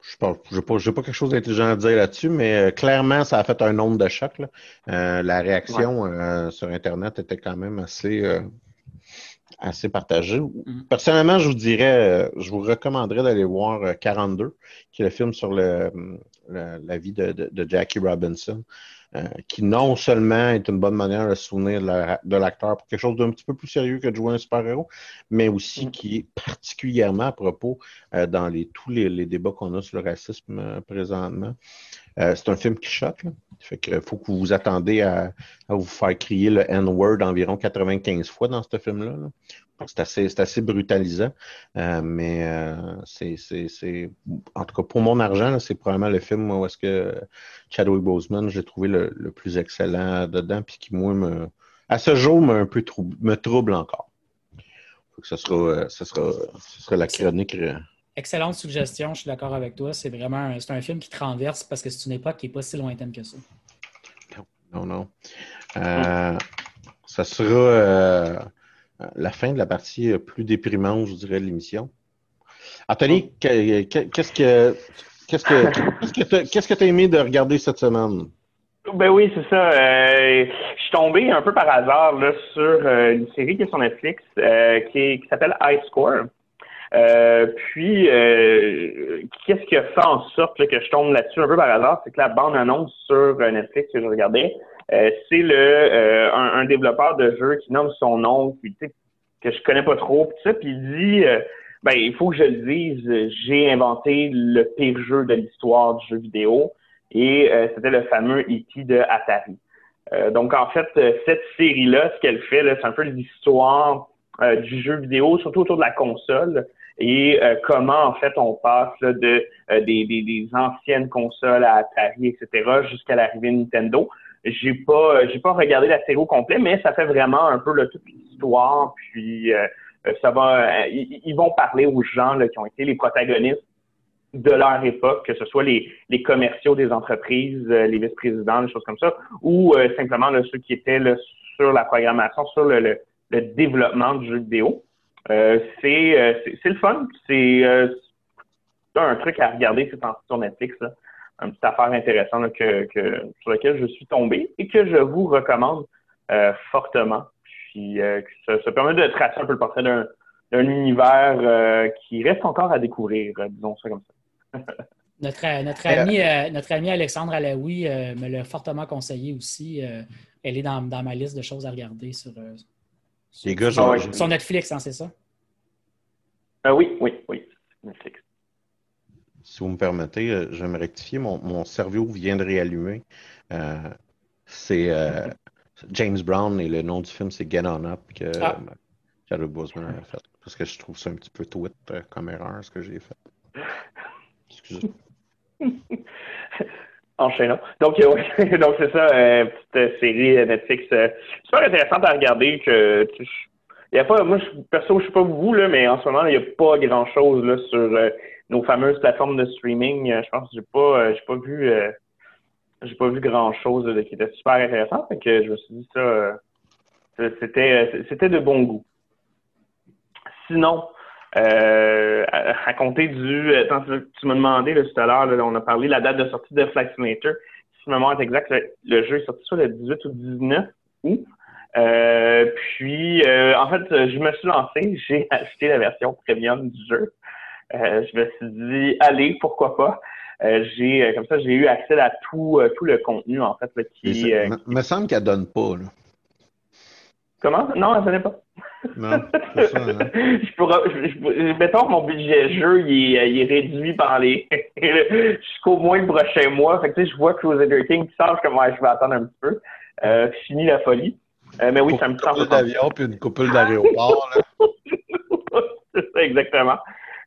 je n'ai pas, pas, quelque chose d'intelligent à dire là-dessus, mais euh, clairement, ça a fait un nombre de chocs. Euh, la réaction sur Internet était quand même assez, assez partagée. Mm. Personnellement, je vous dirais, je vous recommanderais d'aller voir 42, qui est le film sur le, la vie de Jackie Robinson. Euh, qui non seulement est une bonne manière de se souvenir de l'acteur pour quelque chose d'un petit peu plus sérieux que de jouer un super-héros, mais aussi mm. qui est particulièrement à propos euh, dans les, tous les, débats qu'on a sur le racisme euh, présentement. c'est un film qui choque. Là. Fait que faut que vous vous attendez à, vous faire crier le N-word environ 95 fois dans ce film-là. Là. C'est assez, assez, brutalisant, euh, mais euh, c'est, en tout cas pour mon argent, c'est probablement le film où est-ce que Chadwick Boseman, j'ai trouvé le, plus excellent dedans, puis qui moi me, à ce jour me un peu trouble, me trouble encore. Faut que ce sera, euh, ce sera, ce sera la chronique. Excellente suggestion, je suis d'accord avec toi. C'est vraiment c'est un film qui traverse parce que c'est une époque qui n'est pas si lointaine que ça. Non, non. ça sera euh, la fin de la partie euh, plus déprimante, je dirais, de l'émission. Anthony, qu'est-ce que qu'est-ce que qu'est-ce que tu as aimé de regarder cette semaine? Ben oui, c'est ça. Euh, je suis tombé un peu par hasard là, sur une série qui est sur Netflix qui, s'appelle High Score. puis, qu'est-ce qui a fait en sorte que je tombe là-dessus un peu par hasard, c'est que la bande-annonce sur Netflix que je regardais, euh, c'est le euh, un, développeur de jeu qui nomme son nom, puis, que je connais pas trop, puis ça, puis il dit euh, ben il faut que je le dise, j'ai inventé le pire jeu de l'histoire du jeu vidéo, et c'était le fameux E.T. de Atari. donc en fait, cette série-là, ce qu'elle fait, c'est un peu l'histoire du jeu vidéo, surtout autour de la console, et comment en fait on passe de des, des, des, anciennes consoles à Atari, etc., jusqu'à l'arrivée de Nintendo. J'ai pas j'ai pas regardé la série au complet, mais ça fait vraiment un peu le toute l'histoire. Puis euh, ça va, euh, ils, vont parler aux gens là, qui ont été les protagonistes de leur époque, que ce soit les, les commerciaux des entreprises, euh, les vice-présidents, des choses comme ça, ou simplement ceux qui étaient sur la programmation, sur le, le, développement du jeu vidéo. c'est c'est le fun. C'est un truc à regarder, c'est sur Netflix. Là une petite affaire intéressante que, sur laquelle je suis tombé et que je vous recommande euh, fortement. Puis euh, ça, permet de tracer un peu le portrait d'un univers euh, qui reste encore à découvrir, disons ça comme ça. notre, notre, ami, notre ami Alexandre Alaoui me l'a fortement conseillé aussi. elle est dans, ma liste de choses à regarder sur, sur, Netflix, hein, c'est ça? oui, oui, oui. Netflix si vous me permettez, euh, je vais me rectifier. Mon, cerveau vient de réallumer. Euh, c'est euh, James Brown et le nom du film, c'est Get On Up que ah. Boseman a fait. Parce que je trouve ça un petit peu tweet comme erreur, ce que j'ai fait. Excusez. Enchaînons. Donc, donc c'est ça, petite série Netflix super intéressante à regarder. Que, il y a pas, moi, perso, je ne sais pas vous, là, mais en ce moment, il n'y a pas grand-chose sur nos fameuses plateformes de streaming, euh, je pense que j'ai pas, euh, j'ai pas vu, euh, j'ai pas vu grand chose qui était super intéressant. Fait que je me suis dit ça, c'était, c'était de bon goût. Sinon, à, compter du, tu m'as demandé tout à l'heure, on a parlé de la date de sortie de Flight Simulator. Si je me demande exact, le, jeu est sorti sur le 18 ou 19 août. puis, en fait, je me suis lancé, j'ai acheté la version premium du jeu. Euh, je me suis dit, allez, pourquoi pas? Euh, j'ai euh, comme ça, j'ai eu accès à tout, tout le contenu en fait qui. Ça, me semble qu'elle donne pas. Là. Comment? Non, elle donnait pas. Non, ça. Hein. je pourrais, mettons que mon budget jeu, il est, il est réduit par les jusqu'au moins le prochain mois. Fait que, tu sais, je vois Crusader King qui sort comment je vais attendre un petit peu. Fini la folie. mais oui, ça me prend. Une couple d'avion puis une couple d'aéroport. c'est ça, exactement.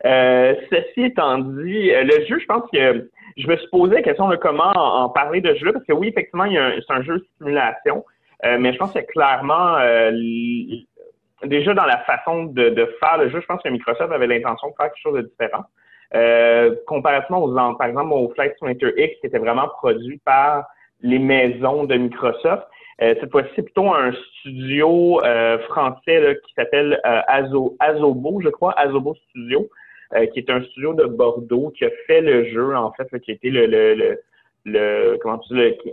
Euh, ceci étant dit, euh, le jeu, je pense que je me suis posé la question de comment en, parler de jeu, parce que oui, effectivement, c'est un jeu de simulation, euh, mais je pense que clairement, euh, déjà dans la façon de, faire le jeu, je pense que Microsoft avait l'intention de faire quelque chose de différent. Euh, comparativement aux, par exemple, au Flight Simulator X, qui était vraiment produit par les maisons de Microsoft. cette fois-ci, c'est plutôt un studio français qui s'appelle Azobo, je crois, Azobo Studio, qui est un studio de Bordeaux qui a fait le jeu, en fait, qui a été le, le, le, le comment tu dis,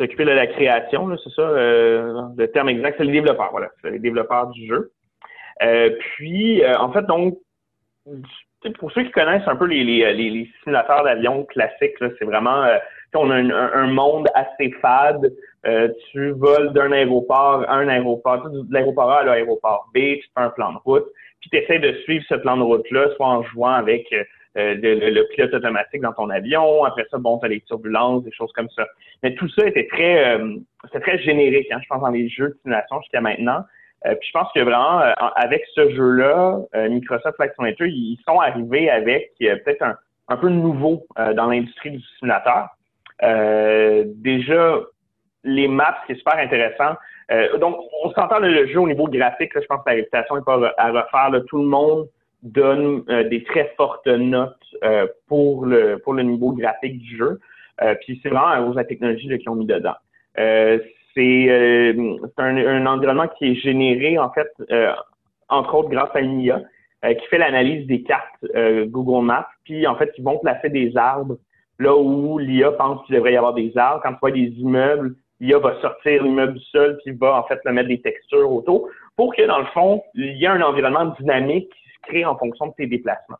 s'occuper de la création, c'est ça, euh, le terme exact, c'est les développeurs, voilà, c'est les développeurs du jeu. Euh, puis, euh, en fait, donc, pour ceux qui connaissent un peu les, les, les, simulateurs d'avion classiques, c'est vraiment, on a un, monde assez fade. tu voles d'un aéroport à un aéroport, de l'aéroport A à l'aéroport B, tu fais un plan de route, puis tu essaies de suivre ce plan de route-là, soit en jouant avec euh, le, pilote automatique dans ton avion. Après ça, bon, tu as les turbulences, des choses comme ça. Mais tout ça était très, euh, c'était très générique, hein, je pense, dans les jeux de simulation jusqu'à maintenant. Euh, puis je pense que vraiment, avec ce jeu-là, Microsoft Flight Simulator, ils sont arrivés avec peut-être un, un peu nouveau dans l'industrie du simulateur. déjà, les maps, ce qui est super intéressant. Donc, on s'entend le jeu au niveau graphique. je pense que la réputation n'est pas à refaire. Là, tout le monde donne euh, des très fortes notes euh, pour le pour le niveau graphique du jeu. Euh, puis c'est vraiment de la technologie qu'ils ont mis dedans. c'est un, un, environnement qui est généré en fait entre autres grâce à une IA qui fait l'analyse des cartes Google Maps. Puis en fait ils vont placer des arbres là où l'IA pense qu'il devrait y avoir des arbres. Quand tu vois des immeubles, l'IA va sortir l'immeuble du sol puis va en fait le mettre des textures autour pour que dans le fond il y ait un environnement dynamique créer en fonction de tes déplacements.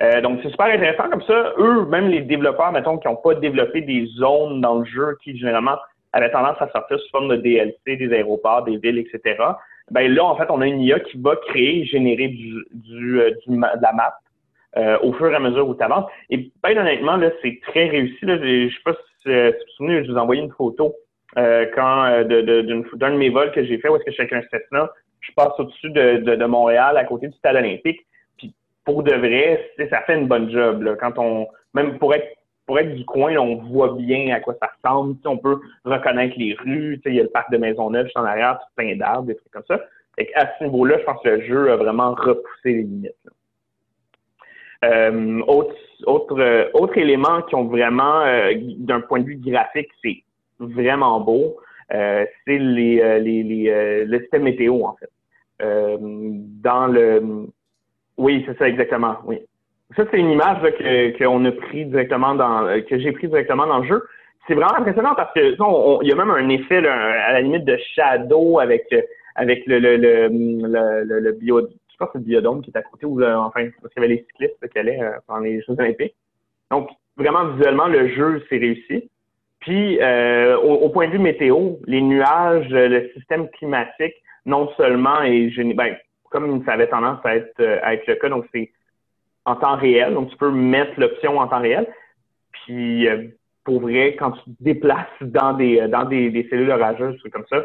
Euh, donc, c'est super intéressant comme ça. Eux, même les développeurs, mettons, qui n'ont pas développé des zones dans le jeu qui, généralement, avaient tendance à sortir sous forme de DLC, des aéroports, des villes, etc. Ben là, en fait, on a une IA qui va créer, générer du, du, euh, de la map euh, au fur et à mesure où tu avances. Et bien honnêtement, là, c'est très réussi. Là. Je sais pas si, vous vous souvenez, je vous ai envoyé une photo quand de, d'un de mes vols que j'ai fait où est-ce que suis avec un Cessna je passe au-dessus de, de, Montréal, à côté du stade olympique. Puis pour de vrai, ça fait une bonne job. Là. Quand on, même pour être pour être du coin, on voit bien à quoi ça ressemble. on peut reconnaître les rues. Il y a le parc de Maisonneuve juste en arrière, tout plein d'arbres, des trucs comme ça. Et à ce niveau-là, je pense que le jeu a vraiment repoussé les limites. Euh, autre, autre, euh, autre élément qui ont vraiment, euh, d'un point de vue graphique, c'est vraiment beau. Euh, c'est les, euh, les, les euh, le système météo, en fait. dans le... Oui, c'est ça exactement, oui. Ça, c'est une image que qu'on a pris directement dans que j'ai pris directement dans le jeu. C'est vraiment impressionnant parce que il y a même un effet à la limite de shadow avec avec le le, le, le, le, bio, je pense c'est le biodôme qui est à côté ou enfin parce qu'il y avait les cyclistes qui allaient pendant les Jeux Olympiques. Donc vraiment visuellement le jeu s'est réussi. Puis, euh, au, point de vue météo, les nuages, le système climatique, non seulement est ben, comme ça avait tendance à être, euh, à être le cas, donc c'est en temps réel, donc tu peux mettre l'option en temps réel. Puis, euh, pour vrai, quand tu te déplaces dans des dans des, des cellules orageuses, trucs comme ça,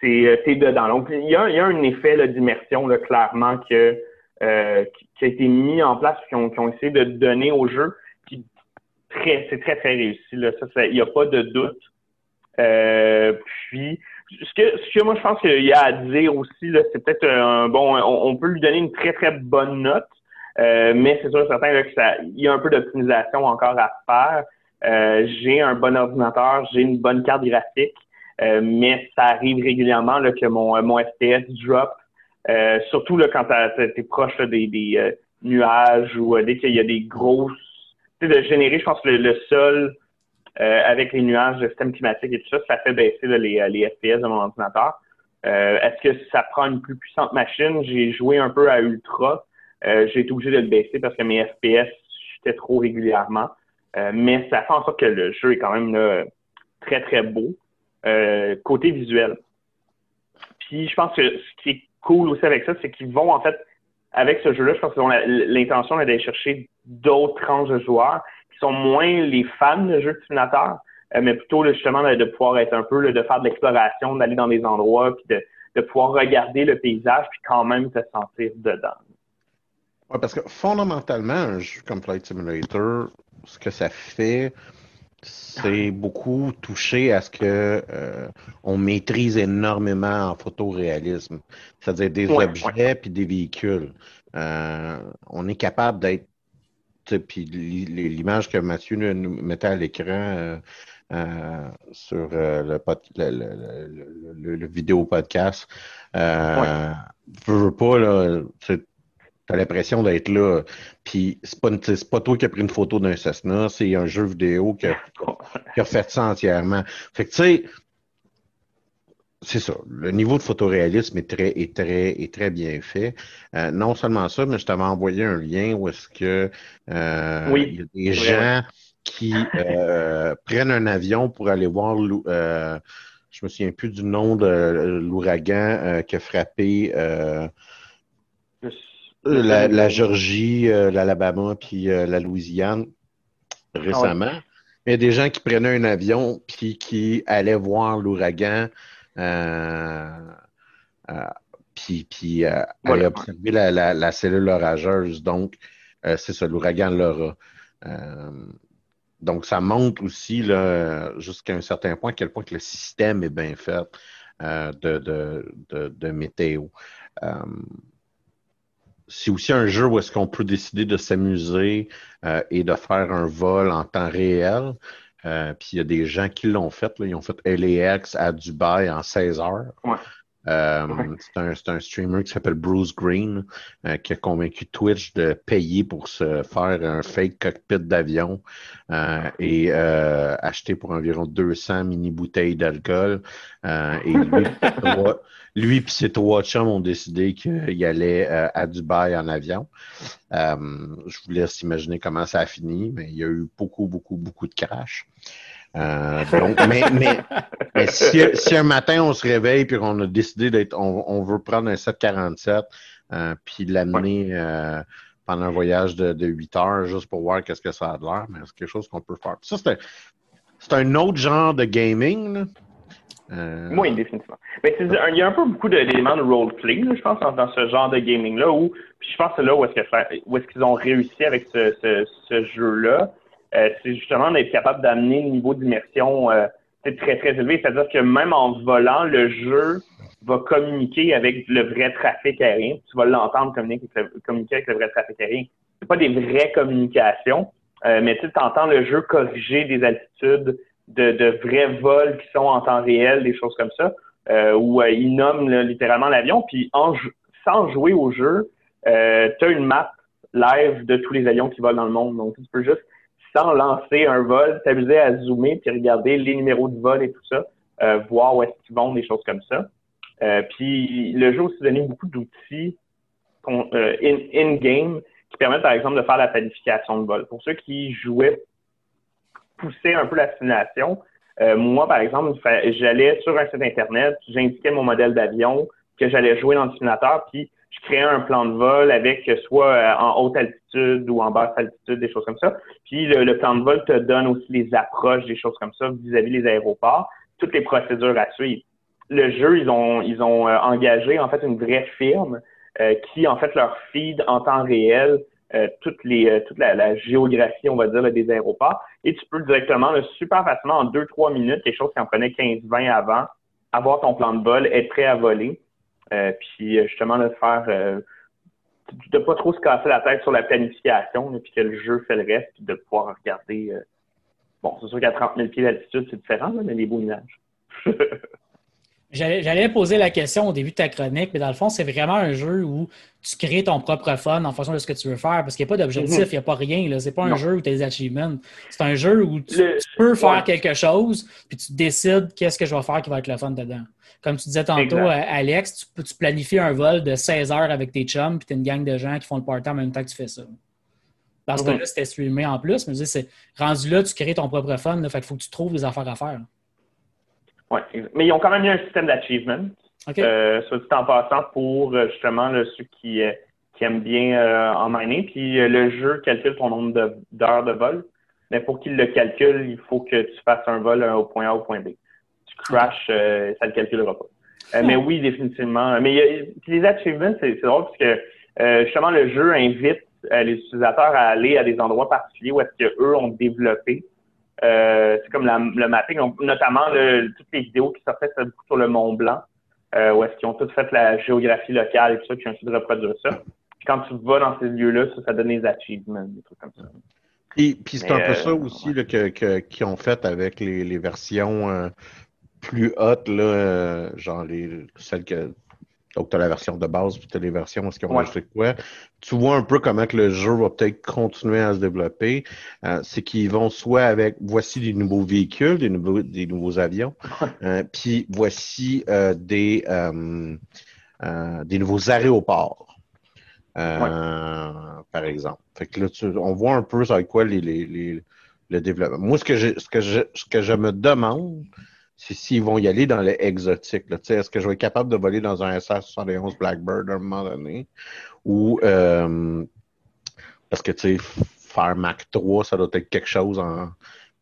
c'est t'es dedans. Donc, il y a, y a un effet d'immersion clairement que, qui, a été mis en place, qui ont, qui ont essayé de donner au jeu c'est très, très réussi. Là. Ça, il n'y a pas de doute. Euh, puis, ce que, ce que moi, je pense qu'il y a à dire aussi, là, c'est peut-être un bon, on, peut lui donner une très, très bonne note. Euh, mais c'est sûr certain que ça, il y a un peu d'optimisation encore à faire. Euh, j'ai un bon ordinateur, j'ai une bonne carte graphique, mais ça arrive régulièrement là, que mon, mon FPS drop. surtout là, quand tu es proche des, des nuages ou dès qu'il y a des grosses de générer, je pense, le, le sol euh, avec les nuages, le système climatique et tout ça, ça fait baisser les, euh, les, FPS de mon ordinateur. Euh, est-ce que ça prend une plus puissante machine? J'ai joué un peu à Ultra. j'ai été obligé de le baisser parce que mes FPS chutaient trop régulièrement. mais ça fait en sorte que le jeu est quand même très, très beau. côté visuel. Puis je pense que ce qui est cool aussi avec ça, c'est qu'ils vont en fait avec ce jeu-là, je pense qu'ils ont l'intention d'aller chercher d'autres tranches de joueurs qui sont moins les fans de jeux de simulateur, euh, mais plutôt justement de pouvoir être un peu, de faire de l'exploration, d'aller dans des endroits, puis de, pouvoir regarder le paysage, puis quand même te sentir dedans. Ouais, parce que fondamentalement, un jeu comme Flight Simulator, ce que ça fait, c'est beaucoup touché à ce que euh, on maîtrise énormément en photoréalisme, c'est-à-dire des objets puis des véhicules. Euh, on est capable d'être, puis l'image que Mathieu nous mettait à l'écran euh, sur le, le, vidéo podcast, euh, veux, pas là, T'as l'impression d'être là. Puis c'est pas, pas toi qui as pris une photo d'un Cessna, c'est un jeu vidéo qui a, fait ça entièrement. Fait que tu sais, c'est ça. Le niveau de photoréalisme est très, est très, est très bien fait. Euh, non seulement ça, mais je t'avais envoyé un lien où est-ce que euh, il y a des gens qui euh, prennent un avion pour aller voir euh, je me souviens plus du nom de l'ouragan qui a frappé la, la, Georgie, l'Alabama, puis la Louisiane récemment. Ah Il y a des gens qui prenaient un avion puis qui allaient voir l'ouragan, euh, puis, puis allaient observer la, la, la, cellule orageuse. Donc, c'est ça, l'ouragan l'aura. donc, ça montre aussi jusqu'à un certain point à quel point que le système est bien fait de, de, de, de, météo c'est aussi un jeu où est-ce qu'on peut décider de s'amuser euh, et de faire un vol en temps réel. Euh, puis il y a des gens qui l'ont fait. Là. Ils ont fait LAX à Dubaï en 16 heures. Euh, c'est un, un, streamer qui s'appelle Bruce Green euh, qui a convaincu Twitch de payer pour se faire un fake cockpit d'avion euh, et acheter pour environ 200 mini bouteilles d'alcool. et lui, et ses trois chums ont décidé qu'il allait à Dubaï en avion. je vous laisse imaginer comment ça a fini, mais il y a eu beaucoup, beaucoup, beaucoup de crash. Euh, donc, mais, mais, si, un matin on se réveille puis on a décidé d'être, on, veut prendre un 747 euh, puis l'amener euh, pendant un voyage de, de 8 heures juste pour voir qu'est-ce que ça a de l'air, mais c'est quelque chose qu'on peut faire. Ça, c'est un, autre genre de gaming. Euh... Oui, définitivement. Mais il y a un peu beaucoup d'éléments de roleplay, je pense, dans, ce genre de gaming-là, où puis je pense que c'est là où est-ce qu'ils ont réussi avec ce, ce, ce jeu-là. Euh, c'est justement d'être capable d'amener le niveau d'immersion euh, très, très élevé. C'est-à-dire que même en volant, le jeu va communiquer avec le vrai trafic aérien. Tu vas l'entendre communiquer, avec le vrai trafic aérien. C'est pas des vraies communications, euh, mais tu entends le jeu corriger des altitudes de, de, vrais vols qui sont en temps réel, des choses comme ça, euh, où euh, il nomme littéralement l'avion. Puis en, sans jouer au jeu, euh, tu as une map live de tous les avions qui volent dans le monde. Donc tu peux juste sans lancer un vol, t'amuser à zoomer puis regarder les numéros de vol et tout ça, euh, voir où est-ce qu'ils vont, des choses comme ça. Euh, puis le jeu aussi donné beaucoup d'outils euh, in-game qui permettent par exemple de faire la planification de vol. Pour ceux qui jouaient, pousser un peu la simulation, moi par exemple, j'allais sur un site internet, j'indiquais mon modèle d'avion que j'allais jouer dans le simulateur, puis je créais un plan de vol avec soit euh, en haute altitude ou en basse altitude, des choses comme ça. Puis le, plan de vol te donne aussi les approches, des choses comme ça vis-à-vis des aéroports, toutes les procédures à suivre. Le jeu, ils ont ils ont euh, engagé en fait une vraie firme euh, qui en fait leur feed en temps réel toutes les toute la, géographie, on va dire, des aéroports. Et tu peux directement, super facilement, en deux, trois minutes, quelque chose qui en prenait 15-20 avant, avoir ton plan de vol, être prêt à voler. Euh, puis euh, justement, de faire euh, de pas trop se casser la tête sur la planification, puis que le jeu fait le reste, puis de pouvoir regarder. bon, c'est sûr qu'à 30 000 pieds d'altitude, c'est différent, mais les beaux nuages. J'allais poser la question au début de ta chronique, mais dans le fond, c'est vraiment un jeu où tu crées ton propre fun en fonction de ce que tu veux faire, parce qu'il n'y a pas d'objectif, mhm. il n'y a pas rien. Ce n'est pas un jeu où tu as des achievements. C'est un jeu où tu, peux faire quelque chose, puis tu décides qu'est-ce que je vais faire qui va être le fun dedans. Comme tu disais tantôt, euh, Alex, tu, tu, planifies un vol de 16 heures avec tes chums, puis tu as une gang de gens qui font le party en même temps que tu fais ça. Parce que mhm. là, c'était streamé en plus, mais c'est rendu là, tu crées ton propre fun, là, fait qu'il faut que tu trouves des affaires à faire. Oui, mais ils ont quand même eu un système d'achievement. Euh, soit dit en passant pour euh, justement ceux qui, euh, qui aiment bien en miner. Puis le jeu calcule ton nombre d'heures de, vol. Mais pour qu'il le calcule, il faut que tu fasses un vol au point A au point B. Tu crashes, ça ne le calculera pas. mais oui, définitivement. Mais les achievements, c'est drôle parce que justement le jeu invite les utilisateurs à aller à des endroits particuliers où est-ce qu'eux ont développé. C'est comme le mapping, notamment toutes les vidéos qui sortaient beaucoup sur le Mont Blanc, où est-ce qu'ils ont toutes fait la géographie locale et tout ça, qui ont essayé de reproduire ça. Puis quand tu vas dans ces lieux-là, ça, ça donne des achievements, des trucs comme ça. Et puis c'est un peu ça aussi que, qu'ils ont fait avec les, les versions plus hautes, là, genre les, celles que donc, tu as la version de base, puis tu as les versions ce qu'ils ont ouais. quoi. Tu vois un peu comment que le jeu va peut-être continuer à se développer. Euh, c'est qu'ils vont soit avec voici des nouveaux véhicules, des nouveaux, des nouveaux avions, euh, puis voici euh, des, des nouveaux aéroports. Par exemple. Fait que là, tu, on voit un peu avec quoi les, les, les, le développement. Moi, ce que je, ce que je, ce que je me demande, s'ils vont y aller dans les exotiques. Est-ce que je vais être capable de voler dans un SR-71 Blackbird à un moment donné? Ou euh, parce que tu sais, faire Mac 3, ça doit être quelque chose en.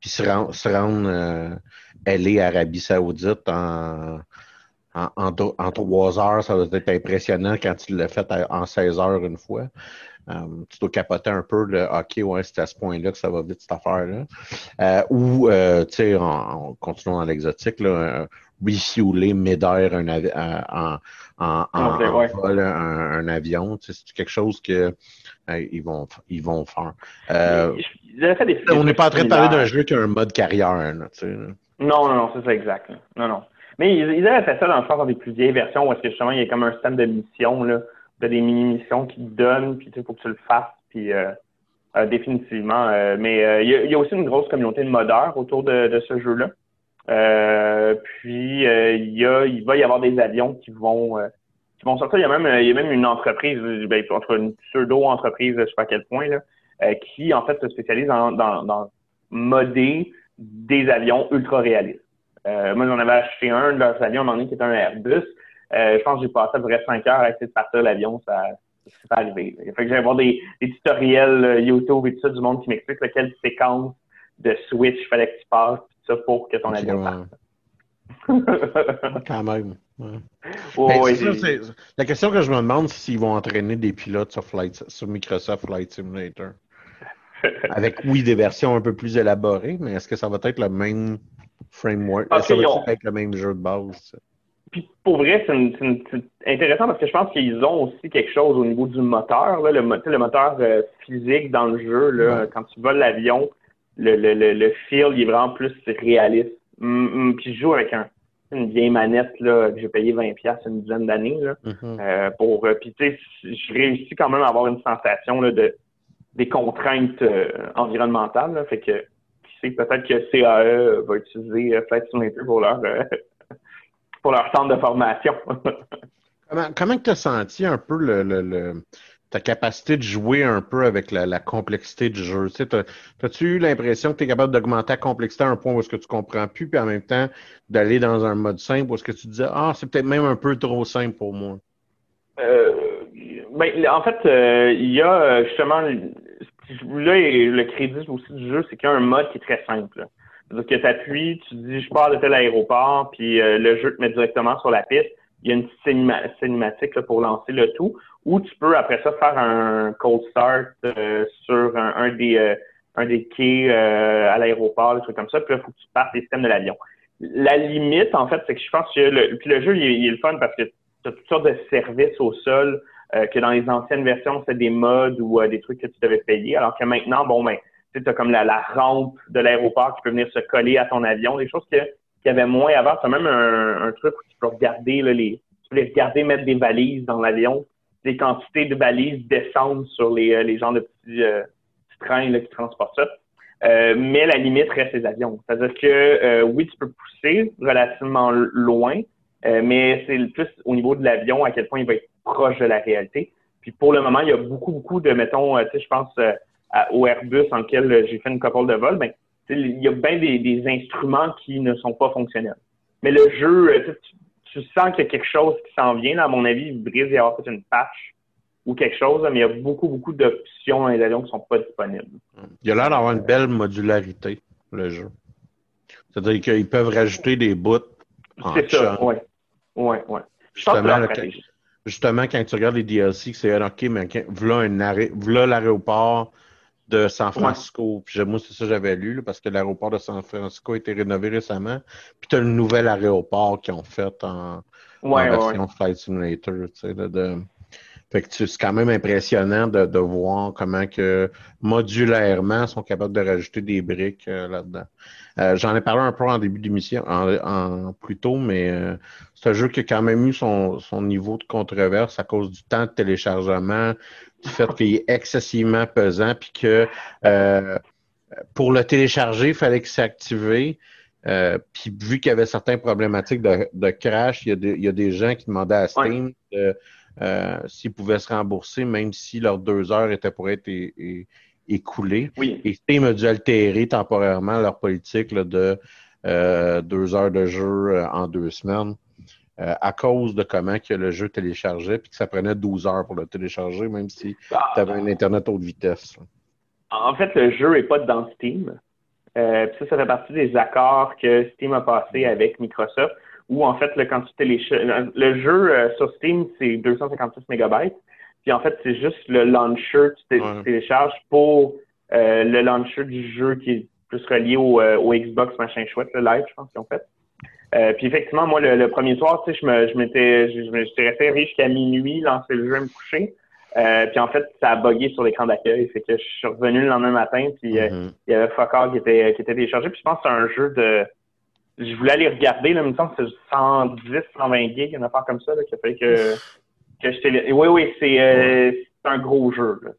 Puis se rendre, se rendre euh, Arabie Saoudite en, en, en, trois heures, ça doit être impressionnant quand tu l'as fait en 16 heures une fois. Euh, tu dois capoter un peu le OK, ouais, c'est à ce point-là que ça va vite cette affaire-là. Euh, ou, euh, tu sais, en, continuant dans l'exotique, là, refueler mid-air un, en, en, en, vol, un, avion. C'est quelque chose que ils vont ils vont faire? on n'est pas en train de parler d'un jeu qui a un mode carrière. Là, non, non, non, c'est ça exact. Non, non. Mais ils, ils, avaient fait ça dans le sens dans des plus vieilles versions où est-ce que justement il y a comme un système de mission là, des mini-missions qui te donnent, puis il faut que tu le fasses, puis euh, euh, définitivement. Euh, mais il y, a aussi une grosse communauté de modeurs autour de, ce jeu-là. puis il y a, va y avoir des avions qui vont qui vont sortir. Il y a même y a même une entreprise, ben, entre une pseudo-entreprise, je sais pas à quel point, là, qui en fait se spécialise dans, dans, dans modder des avions ultra réalistes. moi, j'en avais acheté un de leurs avions un moment donné qui était un Airbus. Euh, je pense que j'ai passé à peu près 5 heures à essayer de partir l'avion, ça c'est pas arrivé. Il fait que j'allais voir des, des, tutoriels euh, YouTube et tout ça du monde qui m'explique quelle séquence de switch il fallait que tu passes tout ça pour que ton avion parte. Quand même. Ouais. la question que je me demande, c'est s'ils vont entraîner des pilotes sur, Flight, sur Microsoft Flight Simulator. Avec, oui, des versions un peu plus élaborées, mais est-ce que ça va être le même framework? Est-ce que ça va être le même jeu de base? Puis pour vrai, c'est intéressant parce que je pense qu'ils ont aussi quelque chose au niveau du moteur, là, le, le moteur euh, physique dans le jeu. Là, Quand tu voles l'avion, le, le, le, le feel il est vraiment plus réaliste. puis je joue avec un, une vieille manette là, que j'ai payé 20$ une dizaine d'années. Là, mm-hmm. euh, pour, euh, puis tu sais, je réussis quand même à avoir une sensation là, de des contraintes environnementales. Là, fait que qui sait peut-être que CAE va utiliser Flight Simulator pour leur pour leur centre de formation. comment tu as senti un peu le, ta capacité de jouer un peu avec la, complexité du jeu? Tu sais, As-tu eu l'impression que tu es capable d'augmenter la complexité à un point où est-ce que tu comprends plus, puis en même temps d'aller dans un mode simple où est-ce que tu disais Ah, c'est peut-être même un peu trop simple pour moi? Euh, ben, en fait, euh, il y a justement là, le crédit aussi du jeu, c'est qu'il y a un mode qui est très simple. C'est-à-dire que tu appuies, tu dis je pars de tel aéroport, puis euh, le jeu te met directement sur la piste. Il y a une cinématique là, pour lancer le tout. Ou tu peux après ça faire un cold start euh, sur un, des euh, un des quais à l'aéroport, des trucs comme ça. Puis là, il faut que tu partes les systèmes de l'avion. La limite, en fait, c'est que je pense que le, puis le jeu, il est, le fun parce que tu as toutes sortes de services au sol que dans les anciennes versions, c'est des modes ou des trucs que tu devais payer. Alors que maintenant, bon, ben, tu as comme la, la rampe de l'aéroport qui peut venir se coller à ton avion, des choses qu'il y avait moins avant. Tu as même un, un, truc où tu peux regarder là, les. Tu peux les regarder mettre des valises dans l'avion. Des quantités de valises descendent sur les, euh, les genres de petits, euh, trains là, qui transportent ça. Euh, mais la limite reste les avions. C'est-à-dire que euh, oui, tu peux pousser relativement loin, mais c'est plus au niveau de l'avion à quel point il va être proche de la réalité. Puis pour le moment, il y a beaucoup, beaucoup de, mettons, tu sais, je pense au Airbus en lequel j'ai fait une couple de vol, ben, il y a bien des, instruments qui ne sont pas fonctionnels. Mais le jeu, euh, tu, sens qu'il y a quelque chose qui s'en vient. à mon avis, il risque d'y avoir peut-être une patch ou quelque chose, mais il y a beaucoup, beaucoup d'options dans les avions qui ne sont pas disponibles. Il a l'air d'avoir une belle modularité, le jeu. C'est-à-dire qu'ils peuvent rajouter des bouts C'est ça, oui. Ouais, ouais. Justement, justement, quand tu regardes les DLC, c'est OK, mais voilà, un arrêt, voilà l'aéroport de San Francisco. Puis moi, c'est ça que j'avais lu, parce que l'aéroport de San Francisco a été rénové récemment. Puis tu as le nouvel aéroport qu'ils ont fait en, version Flight Simulator. Tu sais, de... Fait que c'est quand même impressionnant de, de, voir comment que modulairement sont capables de rajouter des briques euh, là-dedans. Euh, j'en ai parlé un peu en début d'émission, en, plus tôt, mais euh, c'est un jeu qui a quand même eu son, son niveau de controverse à cause du temps de téléchargement, du fait qu'il est excessivement pesant, puis que euh, pour le télécharger, il fallait que c'est activé. Euh, puis vu qu'il y avait certaines problématiques de, de crash, il y, a des, il y, a des, gens qui demandaient à Steam euh, s'ils pouvaient se rembourser, même si leurs deux heures étaient pour être écoulées. Oui. Et Steam a dû altérer temporairement leur politique de deux heures de jeu en deux semaines. Euh, à cause de comment que le jeu téléchargeait, puis que ça prenait 12 heures pour le télécharger, même si ah. tu avais un Internet haute vitesse. En fait, le jeu n'est pas dans Steam. Euh, ça, ça fait partie des accords que Steam a passé avec Microsoft, où en fait, quand tu télécharges, le jeu euh, sur Steam, c'est 256 MB. Puis en fait, c'est juste le launcher que tu télécharges pour le launcher du jeu qui est plus relié au, au Xbox machin chouette, le live, je pense qu'ils ont fait. Euh, puis effectivement, moi, le, premier soir, tu sais, je me, je m'étais, je, j'étais resté jusqu'à minuit, lancer le jeu, me coucher. Euh, puis en fait, ça a bugué sur l'écran d'accueil. Fait que je suis revenu le lendemain matin, puis euh, mm-hmm. il y avait Fuck qui était, qui était téléchargé. Puis je pense que c'est un jeu de... Je voulais aller regarder, là, il me semble que c'est 110, 120 gigs, une affaire comme ça, là, qui a fait que, que j'étais... Oui, oui, c'est, euh, c'est un gros jeu. Là.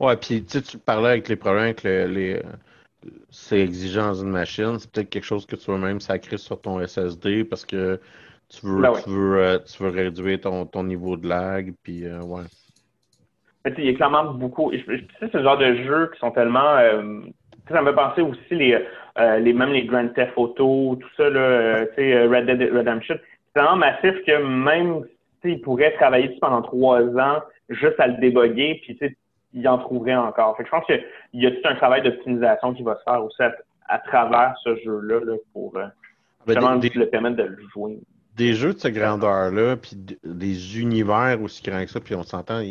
Ouais, puis tu sais, tu parlais avec les problèmes avec les c'est exigeant dans une machine, c'est peut-être quelque chose que tu veux même sacrer sur ton SSD parce que tu veux, ben tu veux, euh, tu veux réduire ton, ton, niveau de lag, puis euh, ouais. il y a clairement beaucoup. C'est ce genre de jeux qui sont tellement. Ça me fait penser aussi les, les même les Grand Theft Auto, tout ça, là, Red Dead Redemption. C'est tellement massif que même s'ils pourraient travailler dessus pendant trois ans juste à le déboguer, puis il en trouverait encore. Fait je pense qu'il y a tout un travail d'optimisation qui va se faire aussi à, travers ce jeu-là pour euh, vraiment le permettre de le jouer. Des jeux de cette grandeur-là, puis des univers aussi grands que ça, puis on s'entend,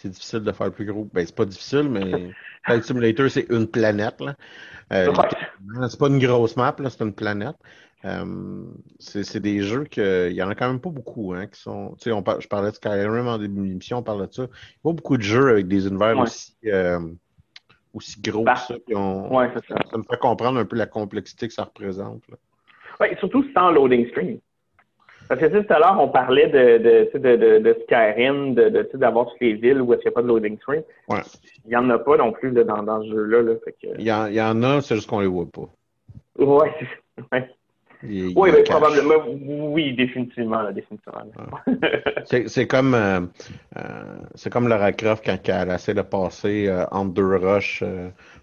c'est difficile de faire le plus gros. Ben, c'est pas difficile, mais Flight Simulator, c'est une planète. Là. Euh, c'est pas une grosse map, c'est une planète. Euh, c'est des jeux qu'il y en a quand même pas beaucoup hein, qui sont. Tu sais, on je parlais de Skyrim en début d'émission, on parle de ça. Il n'y a pas beaucoup de jeux avec des univers aussi, euh, aussi gros que ça. ça. me fait comprendre un peu la complexité que ça représente. Oui, surtout sans loading screen. Parce que tout à l'heure, on parlait de, de, de, de Skyrim, d'avoir toutes les villes où il n'y a pas de loading screen. Ouais. Il n'y en a pas non plus dans, dans ce jeu-là. Là, il, y en, il y en a, c'est juste qu'on les voit pas. Oui, ouais oui, mais probablement, oui, définitivement, définitivement. c'est comme euh, euh, c'est comme Lara Croft quand elle essaie de passer euh, entre deux roches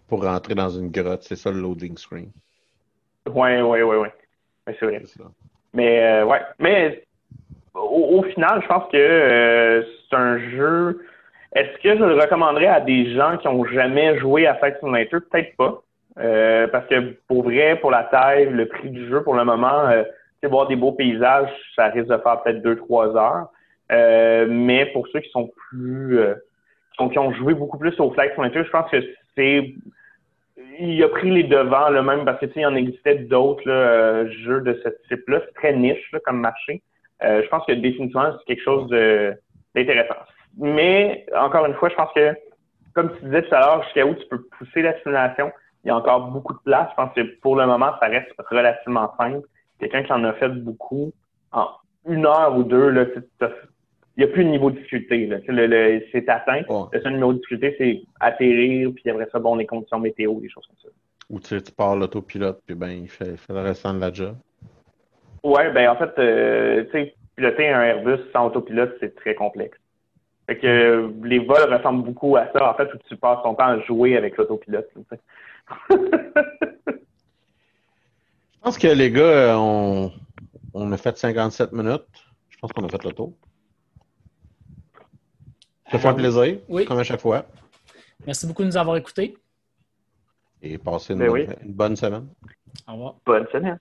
pour rentrer dans une grotte. C'est ça le loading screen. Oui, oui, oui, oui. C'est vrai. Mais ouais, mais au, final, je pense que c'est un jeu. Est-ce que je le recommanderais à des gens qui n'ont jamais joué à Flight Simulator? Peut-être pas. Euh, parce que pour vrai, pour la taille, le prix du jeu pour le moment, euh, voir des beaux paysages, ça risque de faire peut-être deux, trois heures. Euh, mais pour ceux qui sont plus euh, qui, ont, joué beaucoup plus au Flight Simulator, je pense que c'est il a pris les devants là même parce que il en existait d'autres euh, jeux de ce type-là. C'est très niche comme marché. je pense que définitivement c'est quelque chose d'intéressant. Mais encore une fois, je pense que comme tu disais tout à l'heure, jusqu'à où tu peux pousser la simulation, il y a encore beaucoup de place. Je pense que pour le moment, ça reste relativement simple. Quelqu'un qui en a fait beaucoup, en une heure ou deux, là, il n'y a plus de niveau de difficulté. c'est atteint. Le seul niveau de difficulté, c'est atterrir, puis après ça, bon, les conditions météo, des choses comme ça. Ou tu, tu pars l'autopilote, puis ben, il fait, le restant de la job. Ouais, ben en fait, euh, tu sais, piloter un Airbus sans autopilote, c'est très complexe. Fait que les vols ressemblent beaucoup à ça, en fait, où tu passes ton temps à jouer avec l'autopilote. Je pense que les gars, on, on, a fait 57 minutes. Je pense qu'on a fait le tour. Ça fait un plaisir, comme à chaque fois. Merci beaucoup de nous avoir écoutés. Et passez une, ben bonne, une bonne semaine. Au revoir. Bonne semaine.